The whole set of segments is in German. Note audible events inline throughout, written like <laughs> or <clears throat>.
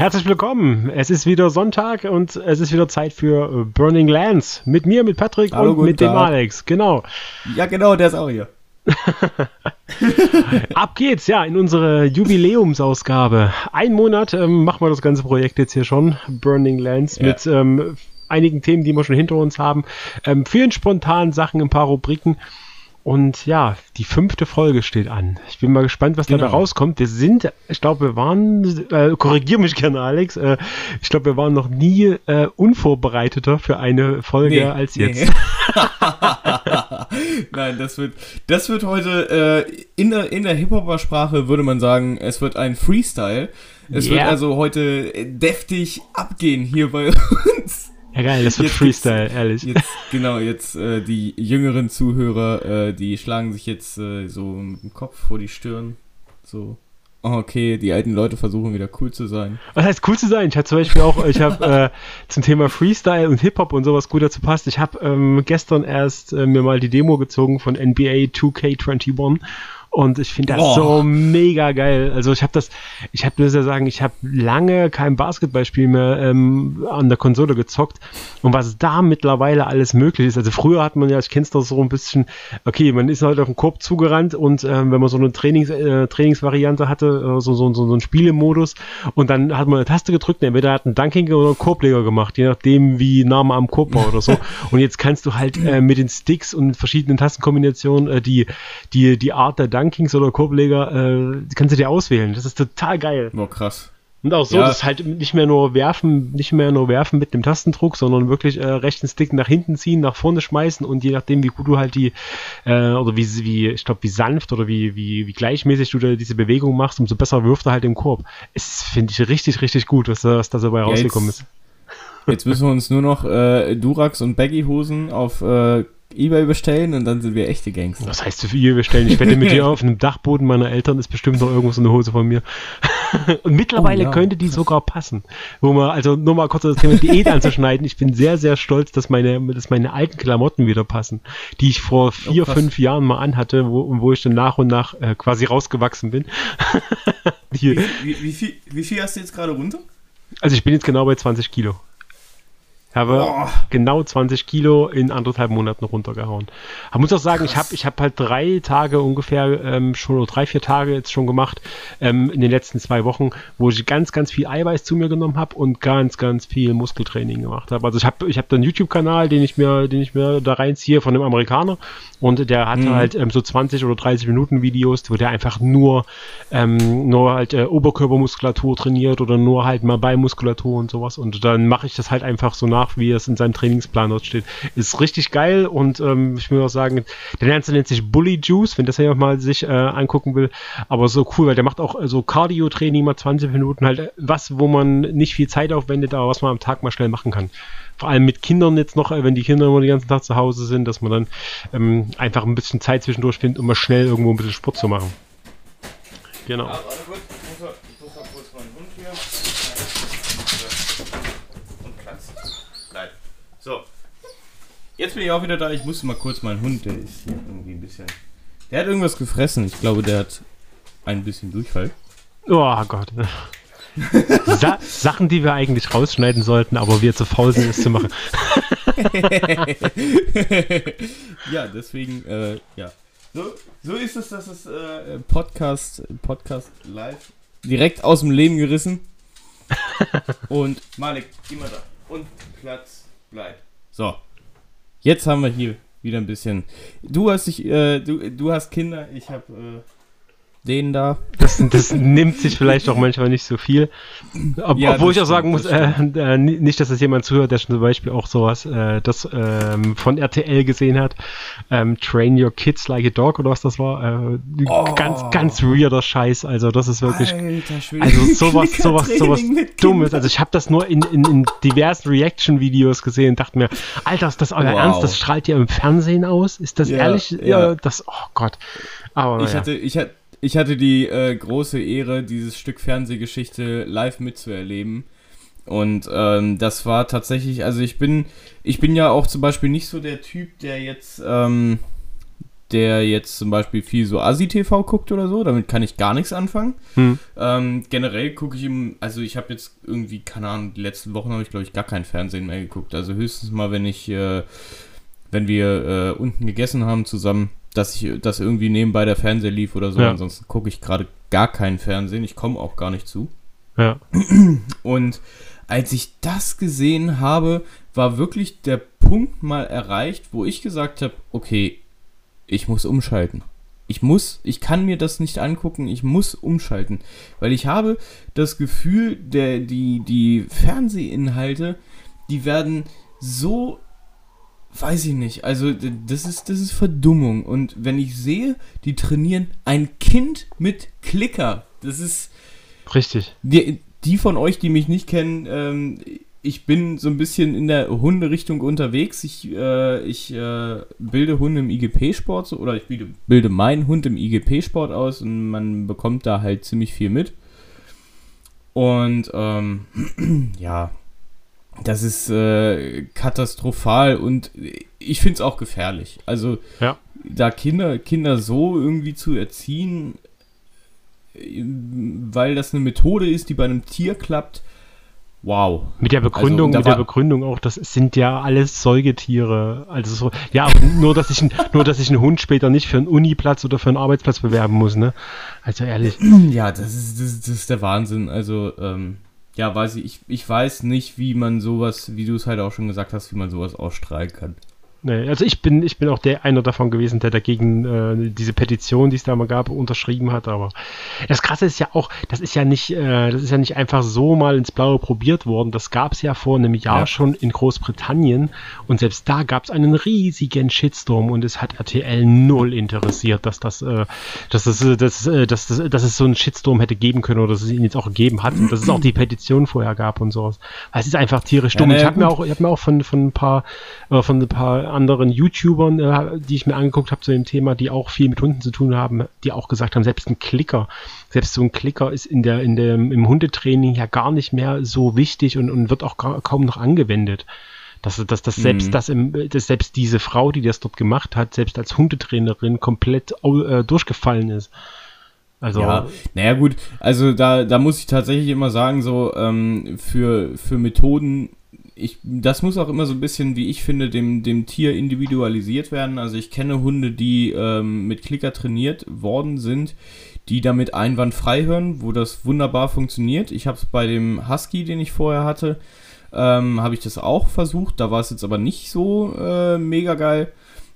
Herzlich willkommen. Es ist wieder Sonntag und es ist wieder Zeit für Burning Lands. Mit mir, mit Patrick Hallo, und mit dem Tag. Alex. Genau. Ja, genau, der ist auch hier. <laughs> Ab geht's, ja, in unsere Jubiläumsausgabe. Ein Monat ähm, machen wir das ganze Projekt jetzt hier schon. Burning Lands Ja. mit ähm, einigen Themen, die wir schon hinter uns haben. Ähm, vielen spontanen Sachen, ein paar Rubriken. Und ja, die fünfte Folge steht an. Ich bin mal gespannt, was dabei Genau. rauskommt. Wir sind, ich glaube, wir waren, äh, korrigier mich gerne, Alex, äh, ich glaube, wir waren noch nie äh, unvorbereiteter für eine Folge als jetzt. <laughs> Nein, das wird, das wird heute äh, in der, in der Hip-Hopper-Sprache würde man sagen, es wird ein Freestyle. Es wird Yeah. also heute deftig abgehen hier bei <laughs> uns. Ja, geil, das wird Jetzt Freestyle, ehrlich. Jetzt, genau, jetzt äh, die jüngeren Zuhörer, äh, die schlagen sich jetzt äh, so mit dem Kopf vor die Stirn. So, oh, okay, die alten Leute versuchen wieder cool zu sein. Was heißt cool zu sein? Ich hatte zum Beispiel auch, ich habe äh, zum Thema Freestyle und Hip-Hop und sowas gut dazu passt. Ich habe ähm, gestern erst äh, mir mal die Demo gezogen von NBA 2K21 und ich finde das Boah. so mega geil. Also ich habe das, ich habe muss ja sagen, ich habe lange kein Basketballspiel mehr ähm, an der Konsole gezockt und was da mittlerweile alles möglich ist. Also früher hat man ja, ich kenn's doch so ein bisschen, okay, man ist halt auf den Korb zugerannt und ähm, wenn man so eine Trainings, äh, Trainingsvariante hatte, äh, so, so, so, so einen Spielemodus und dann hat man eine Taste gedrückt, entweder hat einen Dunking oder einen Korbleger gemacht, je nachdem wie nah man am Korb war oder so. <laughs> Und jetzt kannst du halt äh, mit den Sticks und verschiedenen Tastenkombinationen äh, die, die, die Art der Dunkings oder Korbleger, äh, kannst du dir auswählen. Das ist total geil. Boah, krass. Und auch so, Ja. dass halt nicht mehr nur werfen, nicht mehr nur werfen mit dem Tastendruck, sondern wirklich äh, rechten Stick nach hinten ziehen, nach vorne schmeißen und je nachdem, wie gut du halt die, äh, oder wie, wie ich glaube, wie sanft oder wie, wie, wie gleichmäßig du da diese Bewegung machst, umso besser wirft er halt im Korb. Es finde ich richtig, richtig gut, was, da- was da so dabei rausgekommen jetzt- ist. Jetzt müssen wir uns nur noch äh, Durax und Baggy-Hosen auf äh, Ebay bestellen und dann sind wir echte Gangster. Was heißt für ihr bestellen? Ich wette mit dir auf einem Dachboden meiner Eltern ist bestimmt noch irgendwo so eine Hose von mir. <laughs> Und mittlerweile Oh ja, könnte die sogar passen. Wo man, also nur mal kurz das Thema Diät <laughs> anzuschneiden. Ich bin sehr, sehr stolz, dass meine, dass meine alten Klamotten wieder passen, die ich vor vier, Oh, fünf Jahren mal anhatte, wo, wo ich dann nach und nach äh, quasi rausgewachsen bin. <laughs> die, Wie, wie, viel, wie viel hast du jetzt gerade runter? also ich bin jetzt genau bei 20 Kilo. Habe Boah. genau 20 Kilo in anderthalb Monaten runtergehauen. Ich muss auch sagen, ich habe ich hab halt drei Tage ungefähr ähm, schon, oder drei, vier Tage jetzt schon gemacht ähm, in den letzten zwei Wochen, wo ich ganz, ganz viel Eiweiß zu mir genommen habe und ganz, ganz viel Muskeltraining gemacht habe. Also ich habe ich hab da einen YouTube-Kanal, den ich mir, den ich mir da reinziehe von einem Amerikaner und der hatte Mhm. halt ähm, so 20 oder 30 Minuten Videos, wo der einfach nur, ähm, nur halt äh, Oberkörpermuskulatur trainiert oder nur halt mal Beinmuskulatur und sowas. Und dann mache ich das halt einfach so nach, wie es in seinem Trainingsplan dort steht. Ist richtig geil und ähm, ich muss auch sagen, der Ganze nennt sich Bully Juice, wenn das jemand mal sich äh, angucken will. Aber so cool, weil der macht auch äh, so Cardio-Training mal 20 Minuten, halt äh, was, wo man nicht viel Zeit aufwendet, aber was man am Tag mal schnell machen kann. Vor allem mit Kindern jetzt noch, äh, wenn die Kinder immer den ganzen Tag zu Hause sind, dass man dann ähm, einfach ein bisschen Zeit zwischendurch findet, um mal schnell irgendwo ein bisschen Sport zu machen. Genau. warte kurz, ich muss mal, ich muss mal kurz meinen Hund hier. Und Platz. Bleib. So. Jetzt bin ich auch wieder da. Ich musste mal kurz meinen Hund, der ist hier irgendwie ein bisschen. Der hat irgendwas gefressen. Ich glaube, der hat ein bisschen Durchfall. Oh Gott. Sa Sachen, die wir eigentlich rausschneiden sollten, aber wir zu faul sind, es zu machen. <laughs> ja, deswegen, äh, ja. So, so ist es, dass es äh, Podcast, Podcast live direkt aus dem Leben gerissen. <laughs> Und Malik, mal da. Und Platz bleibt. So. Jetzt haben wir hier wieder ein bisschen. Du hast dich, äh, du, du hast Kinder, ich habe äh, den da. Das, das nimmt sich vielleicht auch manchmal nicht so viel. Ob, Ja, obwohl ich auch sagen muss, das äh, äh, nicht, dass das jemand zuhört, der schon zum Beispiel auch sowas, äh, das ähm, von RTL gesehen hat. Ähm, Train Your Kids Like a Dog oder was das war. Äh, Oh. Ganz, ganz weirder Scheiß. Also das ist wirklich. Alter. Also <laughs> sowas, sowas, sowas Dummes. Also ich habe das nur in, in, in diversen Reaction-Videos gesehen und dachte mir, Alter, ist das euer Wow. Ernst? Das strahlt ihr im Fernsehen aus? Ist das Ja, ehrlich? ja. das, oh Gott. Aber Ich ja. hatte, ich hatte, ich hatte die äh, große Ehre, dieses Stück Fernsehgeschichte live mitzuerleben. Und ähm, das war tatsächlich, also ich bin, ich bin ja auch zum Beispiel nicht so der Typ, der jetzt, ähm, der jetzt zum Beispiel viel so Asi-TV guckt oder so, damit kann ich gar nichts anfangen. Hm. Ähm, generell gucke ich ihm, also ich habe jetzt irgendwie, keine Ahnung, die letzten Wochen habe ich glaube ich gar kein Fernsehen mehr geguckt. Also höchstens mal, wenn ich, äh, wenn wir äh, unten gegessen haben zusammen, dass ich, dass irgendwie nebenbei der Fernseher lief oder so. Ja. Ansonsten gucke ich gerade gar kein Fernsehen. Ich komme auch gar nicht zu. Ja. Und als ich das gesehen habe, war wirklich der Punkt mal erreicht, wo ich gesagt habe, okay, ich muss umschalten. Ich muss, ich kann mir das nicht angucken, ich muss umschalten. Weil ich habe das Gefühl, der, die, die Fernsehinhalte, die werden so, weiß ich nicht, also das ist, das ist Verdummung. Und wenn ich sehe, die trainieren ein Kind mit Klicker, das ist. Richtig. Die, die von euch, die mich nicht kennen, ähm, ich bin so ein bisschen in der Hunderichtung unterwegs. Ich, äh, ich äh, bilde Hunde im IGP-Sport so, oder ich bilde, bilde meinen Hund im IGP-Sport aus und man bekommt da halt ziemlich viel mit. Und ähm, <clears throat> ja, das ist äh, katastrophal und ich finde es auch gefährlich. Also ja. da Kinder, Kinder so irgendwie zu erziehen, weil das eine Methode ist, die bei einem Tier klappt, Wow. Mit der Begründung, also, mit der Begründung auch, das sind ja alles Säugetiere. Also so, ja, nur dass ich <laughs> nur dass ich einen Hund später nicht für einen Uniplatz oder für einen Arbeitsplatz bewerben muss, ne? Also ehrlich. <clears throat> Ja, das ist, das, das ist der Wahnsinn. Also, ähm, ja, weiß ich, ich, ich weiß nicht, wie man sowas, wie du es halt auch schon gesagt hast, wie man sowas ausstrahlen kann. Nee, also ich bin, ich bin auch der einer davon gewesen, der dagegen äh, diese Petition, die es da mal gab, unterschrieben hat. Aber das Krasse ist ja auch, das ist ja nicht, äh, das ist ja nicht einfach so mal ins Blaue probiert worden. Das gab es ja vor einem Jahr ja. schon in Großbritannien und selbst da gab es einen riesigen Shitstorm und es hat RTL null interessiert, dass das, äh, dass das, äh, dass, äh, dass, dass, dass es so einen Shitstorm hätte geben können oder dass es ihn jetzt auch gegeben hat und dass es auch die Petition vorher gab und sowas. Es ist einfach tierisch dumm. Ja, ich habe mir auch, ich habe mir auch von, von ein paar, äh, von ein paar anderen YouTubern, äh, die ich mir angeguckt habe zu dem Thema, die auch viel mit Hunden zu tun haben, die auch gesagt haben, selbst ein Klicker, selbst so ein Klicker ist in der, in der, im Hundetraining ja gar nicht mehr so wichtig und, und wird auch gar, kaum noch angewendet. Dass, dass, dass, selbst, mhm. das im, dass selbst diese Frau, die das dort gemacht hat, selbst als Hundetrainerin komplett äh, durchgefallen ist. Also, ja, naja gut, also da, da muss ich tatsächlich immer sagen, so ähm, für, für Methoden ich, das muss auch immer so ein bisschen, wie ich finde, dem, dem Tier individualisiert werden. Also ich kenne Hunde, die ähm, mit Klicker trainiert worden sind, die damit einwandfrei hören, wo das wunderbar funktioniert. Ich habe es bei dem Husky, den ich vorher hatte, ähm, habe ich das auch versucht. Da war es jetzt aber nicht so äh, mega geil.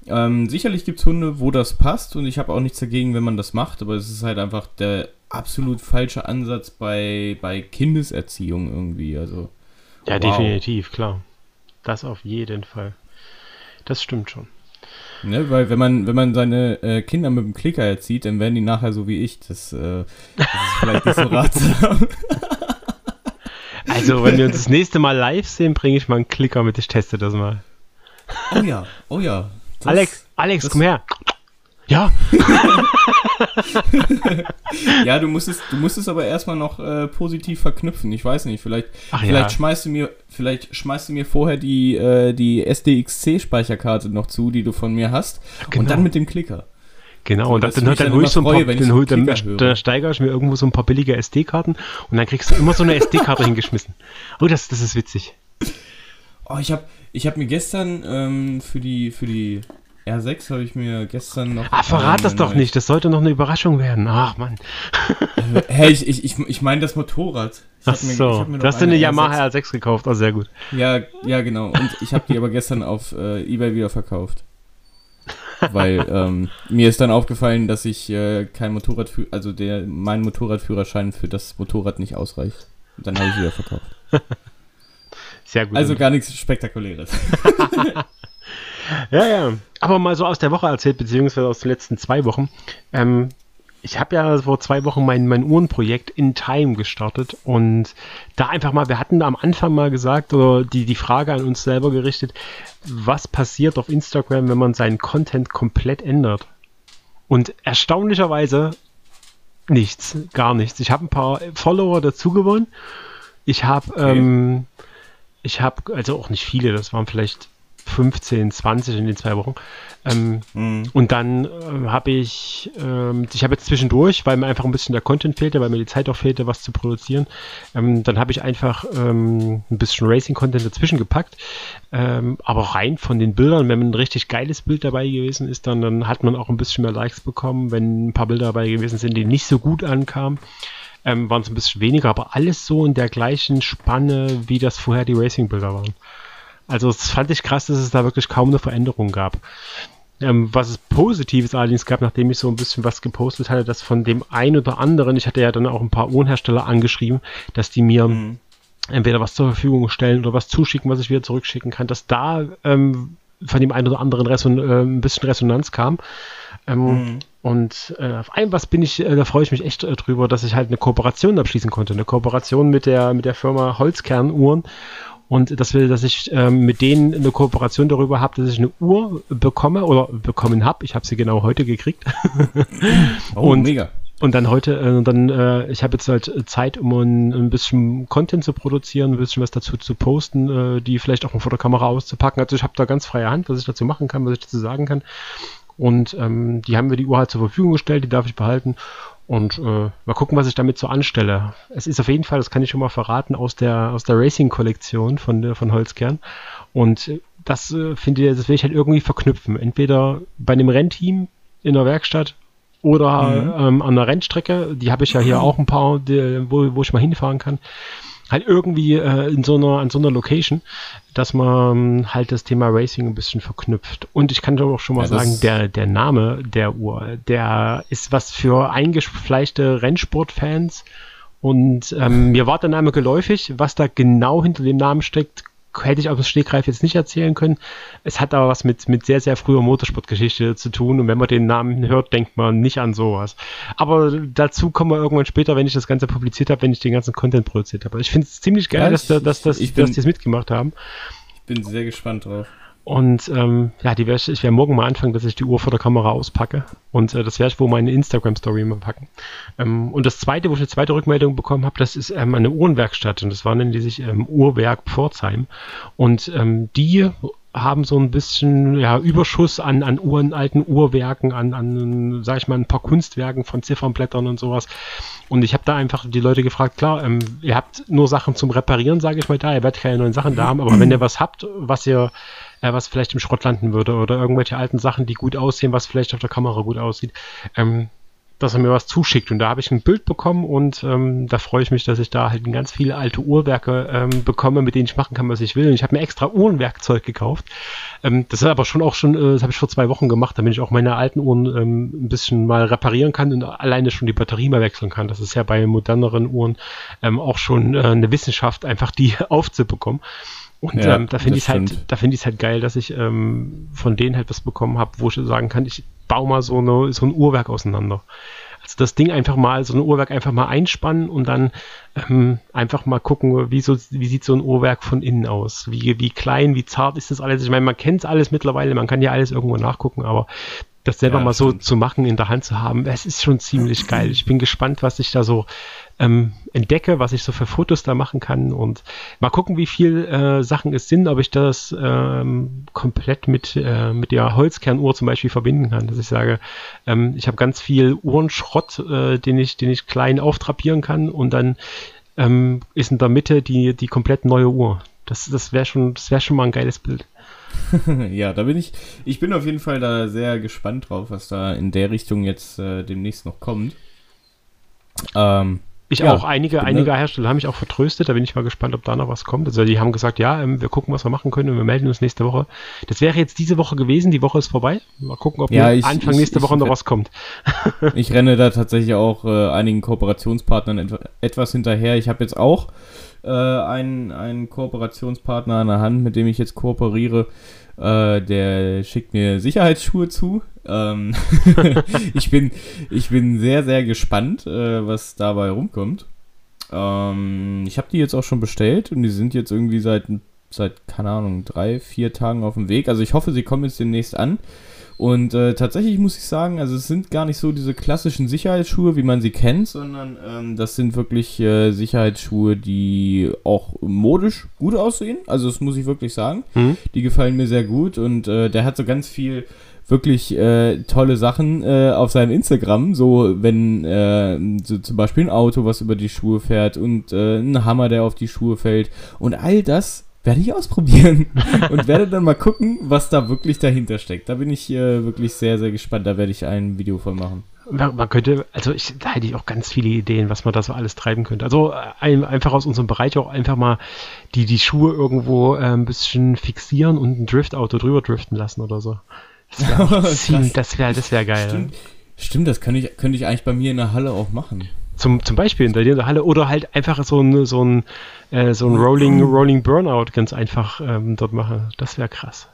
Ähm, sicherlich gibt es Hunde, wo das passt und ich habe auch nichts dagegen, wenn man das macht, aber es ist halt einfach der absolut falsche Ansatz bei, bei Kindeserziehung irgendwie. Also ja, wow. definitiv, klar. Das auf jeden Fall. Das stimmt schon. Ne, weil wenn man, wenn man seine äh, Kinder mit dem Klicker erzieht, dann werden die nachher so wie ich. Das, äh, das ist vielleicht nicht so ratsam. <laughs> Also, wenn wir uns das nächste Mal live sehen, bringe ich mal einen Klicker mit. Ich teste das mal. Oh ja, oh ja. Das, Alex, Alex, komm her. Ja. <laughs> ja, du musst es, du musst es aber erstmal noch äh, positiv verknüpfen. Ich weiß nicht, vielleicht, Ach, vielleicht ja. schmeißt du mir, vielleicht schmeißt du mir vorher die, äh, die SDXC-Speicherkarte noch zu, die du von mir hast, genau. und dann mit dem Klicker. Genau, so, und dann, dann, dann ich so ein paar, dann, hol, dann, dann steigere ich mir irgendwo so ein paar billige SD-Karten und dann kriegst du immer so eine SD-Karte <laughs> hingeschmissen. Oh, das, das ist witzig. Oh, ich habe ich hab mir gestern ähm, für die, für die R6 habe ich mir gestern noch. Ah, verrat das doch nicht, das sollte noch eine Überraschung werden. Ach, Mann. hey, ich, ich, ich, ich meine das Motorrad. Ich Ach so, mir, du hast dir eine Yamaha R6 gekauft, oh, sehr gut. Ja, ja, genau. Und ich habe die aber gestern auf äh, Ebay wieder verkauft. Weil <laughs> ähm, mir ist dann aufgefallen, dass ich äh, kein Motorrad, also der, mein Motorradführerschein für das Motorrad nicht ausreicht. Und dann habe ich wieder verkauft. <laughs> Sehr gut. Also gar nichts Spektakuläres. <laughs> Ja, ja. Aber mal so aus der Woche erzählt, beziehungsweise aus den letzten zwei Wochen. Ähm, ich habe ja vor zwei Wochen mein, mein Uhrenprojekt in Time gestartet und da einfach mal, wir hatten am Anfang mal gesagt oder die, die Frage an uns selber gerichtet, was passiert auf Instagram, wenn man seinen Content komplett ändert? Und erstaunlicherweise nichts, gar nichts. Ich habe ein paar Follower dazu gewonnen. Ich habe, okay. ähm, ich habe, also auch nicht viele, das waren vielleicht 15, 20 in den zwei Wochen. Ähm, mhm. Und dann äh, habe ich, ähm, ich habe jetzt zwischendurch, weil mir einfach ein bisschen der Content fehlte, weil mir die Zeit auch fehlte, was zu produzieren, ähm, dann habe ich einfach ähm, ein bisschen Racing-Content dazwischen gepackt. Ähm, aber rein von den Bildern, wenn ein richtig geiles Bild dabei gewesen ist, dann, dann hat man auch ein bisschen mehr Likes bekommen. Wenn ein paar Bilder dabei gewesen sind, die nicht so gut ankamen, ähm, waren es ein bisschen weniger, aber alles so in der gleichen Spanne, wie das vorher die Racing-Bilder waren. Also das fand ich krass, dass es da wirklich kaum eine Veränderung gab. Ähm, was es Positives allerdings gab, nachdem ich so ein bisschen was gepostet hatte, dass von dem einen oder anderen, ich hatte ja dann auch ein paar Uhrenhersteller angeschrieben, dass die mir mhm. entweder was zur Verfügung stellen oder was zuschicken, was ich wieder zurückschicken kann, dass da ähm, von dem einen oder anderen Reson äh, ein bisschen Resonanz kam. Ähm, mhm. Und äh, auf ein was bin ich, äh, da freue ich mich echt äh, drüber, dass ich halt eine Kooperation abschließen konnte. Eine Kooperation mit der, mit der Firma Holzkernuhren und dass wir, dass ich ähm, mit denen eine Kooperation darüber habe, dass ich eine Uhr bekomme oder bekommen habe. Ich habe sie genau heute gekriegt. <laughs> oh, und, mega. Und dann heute, äh, dann, äh, ich habe jetzt halt Zeit, um ein, ein, bisschen Content zu produzieren, ein bisschen was dazu zu posten, äh, die vielleicht auch mal vor der Kamera auszupacken. Also ich habe da ganz freie Hand, was ich dazu machen kann, was ich dazu sagen kann. Und ähm, die haben mir die Uhr halt zur Verfügung gestellt, die darf ich behalten. Und äh, mal gucken, was ich damit so anstelle. Es ist auf jeden Fall, das kann ich schon mal verraten, aus der, aus der Racing-Kollektion von, von Holzkern. Und das äh, finde ich, das will ich halt irgendwie verknüpfen. Entweder bei einem Rennteam in der Werkstatt oder mhm. ähm, an der Rennstrecke. Die habe ich ja hier <clears throat> auch ein paar, die, wo, wo ich mal hinfahren kann halt irgendwie äh, in so einer, an so einer Location, dass man halt das Thema Racing ein bisschen verknüpft. Und ich kann doch auch schon mal ja, sagen, der, der Name der Uhr, der ist was für eingefleischte Rennsportfans. Und ähm, mir war der Name geläufig. Was da genau hinter dem Namen steckt, hätte ich aus dem Stegreif jetzt nicht erzählen können. Es hat aber was mit, mit sehr, sehr früher Motorsportgeschichte zu tun und wenn man den Namen hört, denkt man nicht an sowas. Aber dazu kommen wir irgendwann später, wenn ich das Ganze publiziert habe, wenn ich den ganzen Content produziert habe. Ich finde es ziemlich geil, ja, ich, dass, dass, dass, ich bin, dass die es mitgemacht haben. Ich bin sehr gespannt drauf. Und ähm, ja, die wär, ich werde morgen mal anfangen, dass ich die Uhr vor der Kamera auspacke. Und äh, das werde ich wohl meine Instagram-Story mal packen. Ähm, und das zweite, wo ich eine zweite Rückmeldung bekommen habe, das ist ähm, eine Uhrenwerkstatt. Und das war nennen die sich ähm, Uhrwerk Pforzheim. Und ähm, die haben so ein bisschen ja, Überschuss an, an Uhren, alten Uhrwerken, an, an, sag ich mal, ein paar Kunstwerken von Ziffernblättern und sowas. Und ich habe da einfach die Leute gefragt, klar, ähm, ihr habt nur Sachen zum Reparieren, sage ich mal da, ihr werdet keine neuen Sachen da haben, aber wenn ihr was habt, was ihr äh, was vielleicht im Schrott landen würde oder irgendwelche alten Sachen, die gut aussehen, was vielleicht auf der Kamera gut aussieht, ähm, dass er mir was zuschickt. Und da habe ich ein Bild bekommen und ähm, da freue ich mich, dass ich da halt ganz viele alte Uhrwerke ähm, bekomme, mit denen ich machen kann, was ich will. Und ich habe mir extra Uhrenwerkzeug gekauft. Ähm, das ist aber schon auch schon, äh, das habe ich vor zwei Wochen gemacht, damit ich auch meine alten Uhren ähm, ein bisschen mal reparieren kann und alleine schon die Batterie mal wechseln kann. Das ist ja bei moderneren Uhren ähm, auch schon äh, eine Wissenschaft, einfach die <laughs> aufzubekommen. Und ja, ähm, da finde ich halt, da finde ich es halt geil, dass ich ähm, von denen halt was bekommen habe, wo ich sagen kann, ich baue mal so, eine, so ein Uhrwerk auseinander. Also das Ding einfach mal, so ein Uhrwerk einfach mal einspannen und dann ähm, einfach mal gucken, wie, so, wie sieht so ein Uhrwerk von innen aus? Wie, wie klein, wie zart ist das alles? Ich meine, man kennt es alles mittlerweile, man kann ja alles irgendwo nachgucken, aber das selber ja, mal so zu machen, in der Hand zu haben, es ist schon ziemlich geil. Ich bin gespannt, was ich da so ähm, entdecke, was ich so für Fotos da machen kann und mal gucken, wie viel äh, Sachen es sind, ob ich das ähm, komplett mit, äh, mit der Holzkernuhr zum Beispiel verbinden kann. Dass ich sage, ähm, ich habe ganz viel Uhrenschrott, äh, den, ich, den ich klein auftrapieren kann und dann ähm, ist in der Mitte die, die komplett neue Uhr. Das, das wäre schon, das schon mal ein geiles Bild. <laughs> ja, da bin ich. Ich bin auf jeden Fall da sehr gespannt drauf, was da in der Richtung jetzt äh, demnächst noch kommt. Ähm, ich ja, auch. Einige, genau. einige Hersteller haben mich auch vertröstet. Da bin ich mal gespannt, ob da noch was kommt. Also die haben gesagt, ja, ähm, wir gucken, was wir machen können und wir melden uns nächste Woche. Das wäre jetzt diese Woche gewesen. Die Woche ist vorbei. Mal gucken, ob ja, ich, Anfang ich, nächste ich, Woche noch was kommt. <laughs> ich renne da tatsächlich auch äh, einigen Kooperationspartnern et etwas hinterher. Ich habe jetzt auch äh, einen, einen Kooperationspartner an der Hand, mit dem ich jetzt kooperiere. Äh, der schickt mir Sicherheitsschuhe zu. Ähm <laughs> ich, bin, ich bin sehr, sehr gespannt, äh, was dabei rumkommt. Ähm, ich habe die jetzt auch schon bestellt und die sind jetzt irgendwie seit, seit, keine Ahnung, drei, vier Tagen auf dem Weg. Also ich hoffe, sie kommen jetzt demnächst an. Und äh, tatsächlich muss ich sagen, also es sind gar nicht so diese klassischen Sicherheitsschuhe, wie man sie kennt, sondern ähm, das sind wirklich äh, Sicherheitsschuhe, die auch modisch gut aussehen. Also das muss ich wirklich sagen. Mhm. Die gefallen mir sehr gut und äh, der hat so ganz viel wirklich äh, tolle Sachen äh, auf seinem Instagram, so wenn äh, so zum Beispiel ein Auto, was über die Schuhe fährt und äh, ein Hammer, der auf die Schuhe fällt und all das werde ich ausprobieren <laughs> und werde dann mal gucken, was da wirklich dahinter steckt. Da bin ich äh, wirklich sehr, sehr gespannt. Da werde ich ein Video von machen. Man, könnte, also ich, da hätte ich auch ganz viele Ideen, was man da so alles treiben könnte. Also äh, ein, einfach aus unserem Bereich auch einfach mal die, die Schuhe irgendwo äh, ein bisschen fixieren und ein Driftauto drüber driften lassen oder so. Das <laughs> wäre das wär, das wär geil. Stimmt, stimmt das könnte ich, könnte ich eigentlich bei mir in der Halle auch machen. Zum, zum Beispiel in der, in der Halle oder halt einfach so ein, so ein, äh, so ein Rolling, Rolling Burnout ganz einfach ähm, dort machen. Das wäre krass.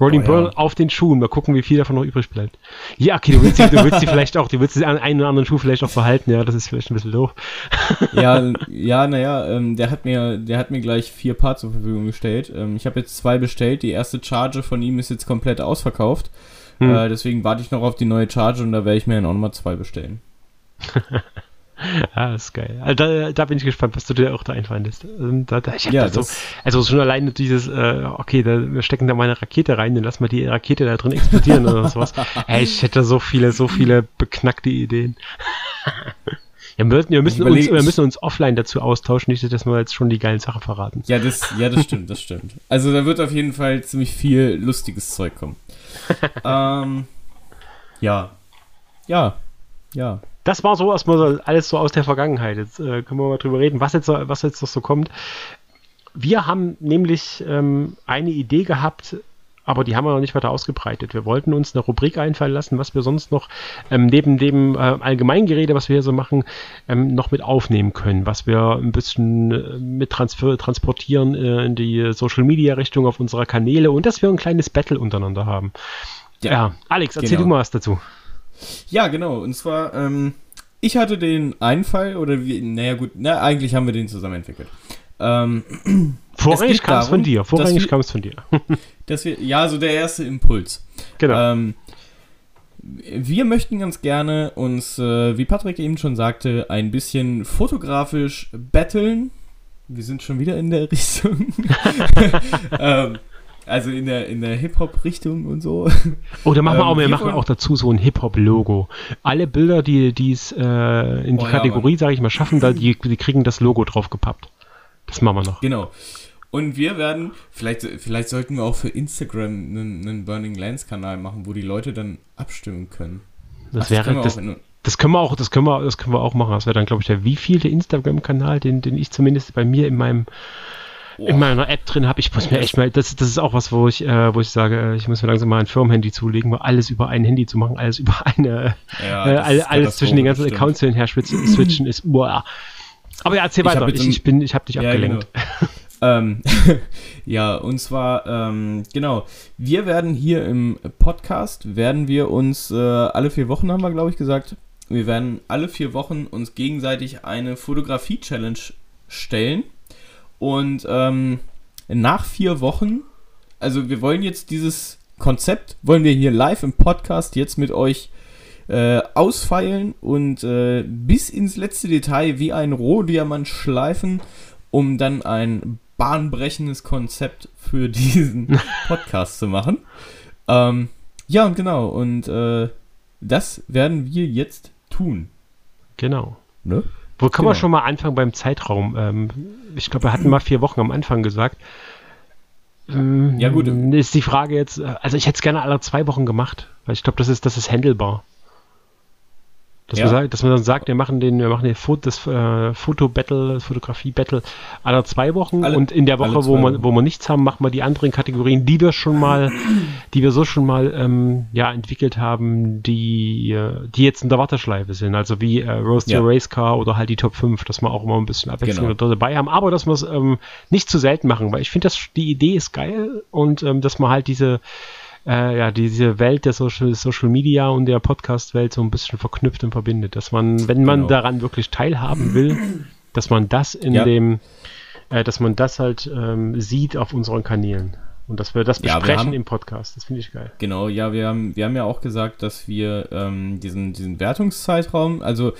Rolling Oh, ja. Burnout auf den Schuhen. Mal gucken, wie viel davon noch übrig bleibt. Ja, okay, du willst, die, du willst die vielleicht auch, du willst den einen oder anderen Schuh vielleicht auch behalten. Ja, das ist vielleicht ein bisschen doof. ja, <laughs> ja, naja, ähm, der hat mir, der hat mir gleich vier Paar zur Verfügung gestellt. Ähm, ich habe jetzt zwei bestellt. Die erste Charge von ihm ist jetzt komplett ausverkauft. Hm. Äh, deswegen warte ich noch auf die neue Charge und da werde ich mir dann auch nochmal zwei bestellen. <laughs> Ja, das <laughs> ist geil. Also da, da bin ich gespannt, was du dir auch da einfandest. Ähm, Da, da, Ja, so, also schon alleine dieses, äh, okay, da, wir stecken da mal eine Rakete rein, dann lass mal die Rakete da drin explodieren oder sowas. <laughs> Ey, ich hätte so viele, so viele beknackte Ideen. <laughs> ja, wir, müssen- wir, müssen uns, wir müssen uns offline dazu austauschen, nicht, dass wir jetzt schon die geilen Sachen verraten. Ja, das, ja, das stimmt, das stimmt. Also da wird auf jeden Fall ziemlich viel lustiges Zeug kommen. ähm, ja. Ja. Ja. Das war so erstmal alles so aus der Vergangenheit. Jetzt äh, können wir mal drüber reden, was jetzt, was jetzt noch so kommt. Wir haben nämlich ähm, eine Idee gehabt, aber die haben wir noch nicht weiter ausgebreitet. Wir wollten uns eine Rubrik einfallen lassen, was wir sonst noch ähm, neben dem äh, Allgemeingerede, was wir hier so machen, ähm, noch mit aufnehmen können, was wir ein bisschen äh, mit transfer transportieren äh, in die Social Media Richtung auf unserer Kanäle und dass wir ein kleines Battle untereinander haben. Ja, Alex, erzähl genau. du mal was dazu. Ja, genau. Und zwar, ähm, ich hatte den Einfall, oder wie, naja gut, na, eigentlich haben wir den zusammen entwickelt. Ähm, <clears throat> Vorrangig kam es von dir. Vorrangig kam es <laughs> von dir. dass wir, ja, so der erste Impuls. genau. Ähm, wir möchten ganz gerne uns, äh, wie Patrick eben schon sagte, ein bisschen fotografisch battlen. Wir sind schon wieder in der <laughs> Richtung. <laughs> ähm, also in der, in der Hip-Hop-Richtung und so. Oder machen wir ähm, auch, wir machen auch dazu so ein Hip-Hop-Logo. Alle Bilder, die es äh, in die Oh ja, Kategorie, sage ich mal, schaffen, da, die, die kriegen das Logo drauf gepappt. Das machen wir noch. Genau. Und wir werden, vielleicht, vielleicht sollten wir auch für Instagram einen, einen Burning Lands Kanal machen, wo die Leute dann abstimmen können. Das Ach, wäre, können wir das, das können wir auch, das können wir, das können wir auch machen. Das wäre dann, glaube ich, der wievielte Instagram-Kanal, den, den ich zumindest bei mir in meinem in meiner App drin habe. Ich muss mir echt mal, das, das ist auch was, wo ich, äh, wo ich sage, äh, ich muss mir langsam mal ein Firmenhandy zulegen, mal alles über ein Handy zu machen, alles über eine, ja, äh, alles, alles zwischen den ganzen Katastrophe, Accounts hin und her switchen, ist, uah. Aber ja, erzähl Ich weiter. Ich, ich bin, ich habe dich Ja, abgelenkt. genau. ähm, <laughs> ja, und zwar, ähm, genau, wir werden hier im Podcast, werden wir uns, äh, alle vier Wochen haben wir, glaube ich, gesagt, wir werden alle vier Wochen uns gegenseitig eine Fotografie-Challenge stellen. Und ähm, nach vier Wochen, also wir wollen jetzt dieses Konzept, wollen wir hier live im Podcast jetzt mit euch äh, ausfeilen und äh, bis ins letzte Detail wie ein Rohdiamant schleifen, um dann ein bahnbrechendes Konzept für <laughs> diesen Podcast zu machen. Ähm, ja, und genau, und äh, das werden wir jetzt tun. Genau. Ne? Wo kann man Genau. schon mal anfangen beim Zeitraum? Ähm, ich glaube, wir hatten mal vier Wochen am Anfang gesagt. Ähm, Ja, gut. Ist die Frage jetzt, äh, also ich hätte es gerne alle zwei Wochen gemacht, weil ich glaube, das ist, das ist handelbar. Dass, Ja. man, sagt- dass man dann sagt, wir machen den, wir machen den Fo das äh, Foto-Battle, das Fotografie-Battle alle zwei Wochen Alle- und in der Woche, wo Wochen. wo wir nichts haben, machen wir die anderen Kategorien, die wir schon mal, <clears throat> die wir so schon mal ähm, ja, entwickelt haben, die, äh, die jetzt in der Warteschleife sind. Also wie äh, Roast Ja. Your Race Car oder halt die Top 5, dass wir auch immer ein bisschen Abwechslung Genau. dabei haben, aber dass wir es ähm, nicht zu selten machen, weil ich finde, die Idee ist geil und ähm, dass man halt diese äh, ja, diese Welt der Social, Social Media und der Podcast-Welt so ein bisschen verknüpft und verbindet. Dass man, wenn man Genau. daran wirklich teilhaben will, dass man das in Ja. dem, äh, dass man das halt ähm, sieht auf unseren Kanälen. Und dass wir das Ja, wir besprechen haben- im Podcast. Das finde ich geil. Genau, ja, wir haben, wir haben ja auch gesagt, dass wir ähm, diesen, diesen Wertungszeitraum, also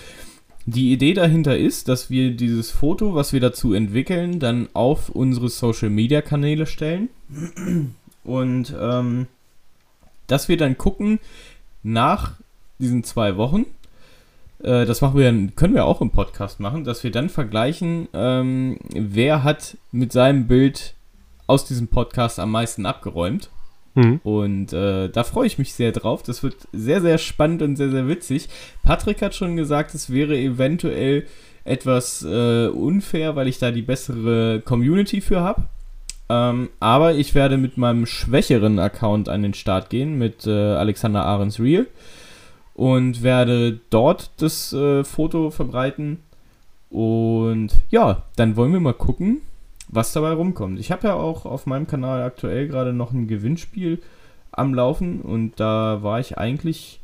die Idee dahinter ist, dass wir dieses Foto, was wir dazu entwickeln, dann auf unsere Social Media Kanäle stellen. Und ähm, dass wir dann gucken, nach diesen zwei Wochen, äh, das machen wir, können wir auch im Podcast machen, dass wir dann vergleichen, ähm, wer hat mit seinem Bild aus diesem Podcast am meisten abgeräumt. Mhm. Und äh, da freue ich mich sehr drauf. Das wird sehr, sehr spannend und sehr, sehr witzig. Patrick hat schon gesagt, es wäre eventuell etwas äh, unfair, weil ich da die bessere Community für habe. Ähm, aber ich werde mit meinem schwächeren Account an den Start gehen, mit äh, Alexander Ahrens Real. Und werde dort das äh, Foto verbreiten. Und ja, dann wollen wir mal gucken, was dabei rumkommt. Ich habe ja auch auf meinem Kanal aktuell gerade noch ein Gewinnspiel am Laufen und da war ich eigentlich,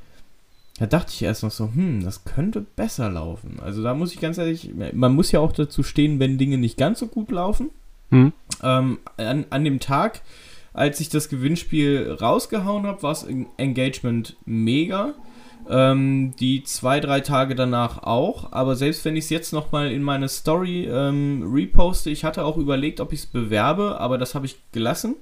da dachte ich erst noch so, hm, das könnte besser laufen. Also da muss ich ganz ehrlich, man muss ja auch dazu stehen, wenn Dinge nicht ganz so gut laufen. Mhm. Ähm, an, an dem Tag, als ich das Gewinnspiel rausgehauen habe, war das Engagement mega. Ähm, die zwei, drei Tage danach auch. Aber selbst wenn ich es jetzt nochmal in meine Story ähm, reposte, ich hatte auch überlegt, ob ich es bewerbe, aber das habe ich gelassen,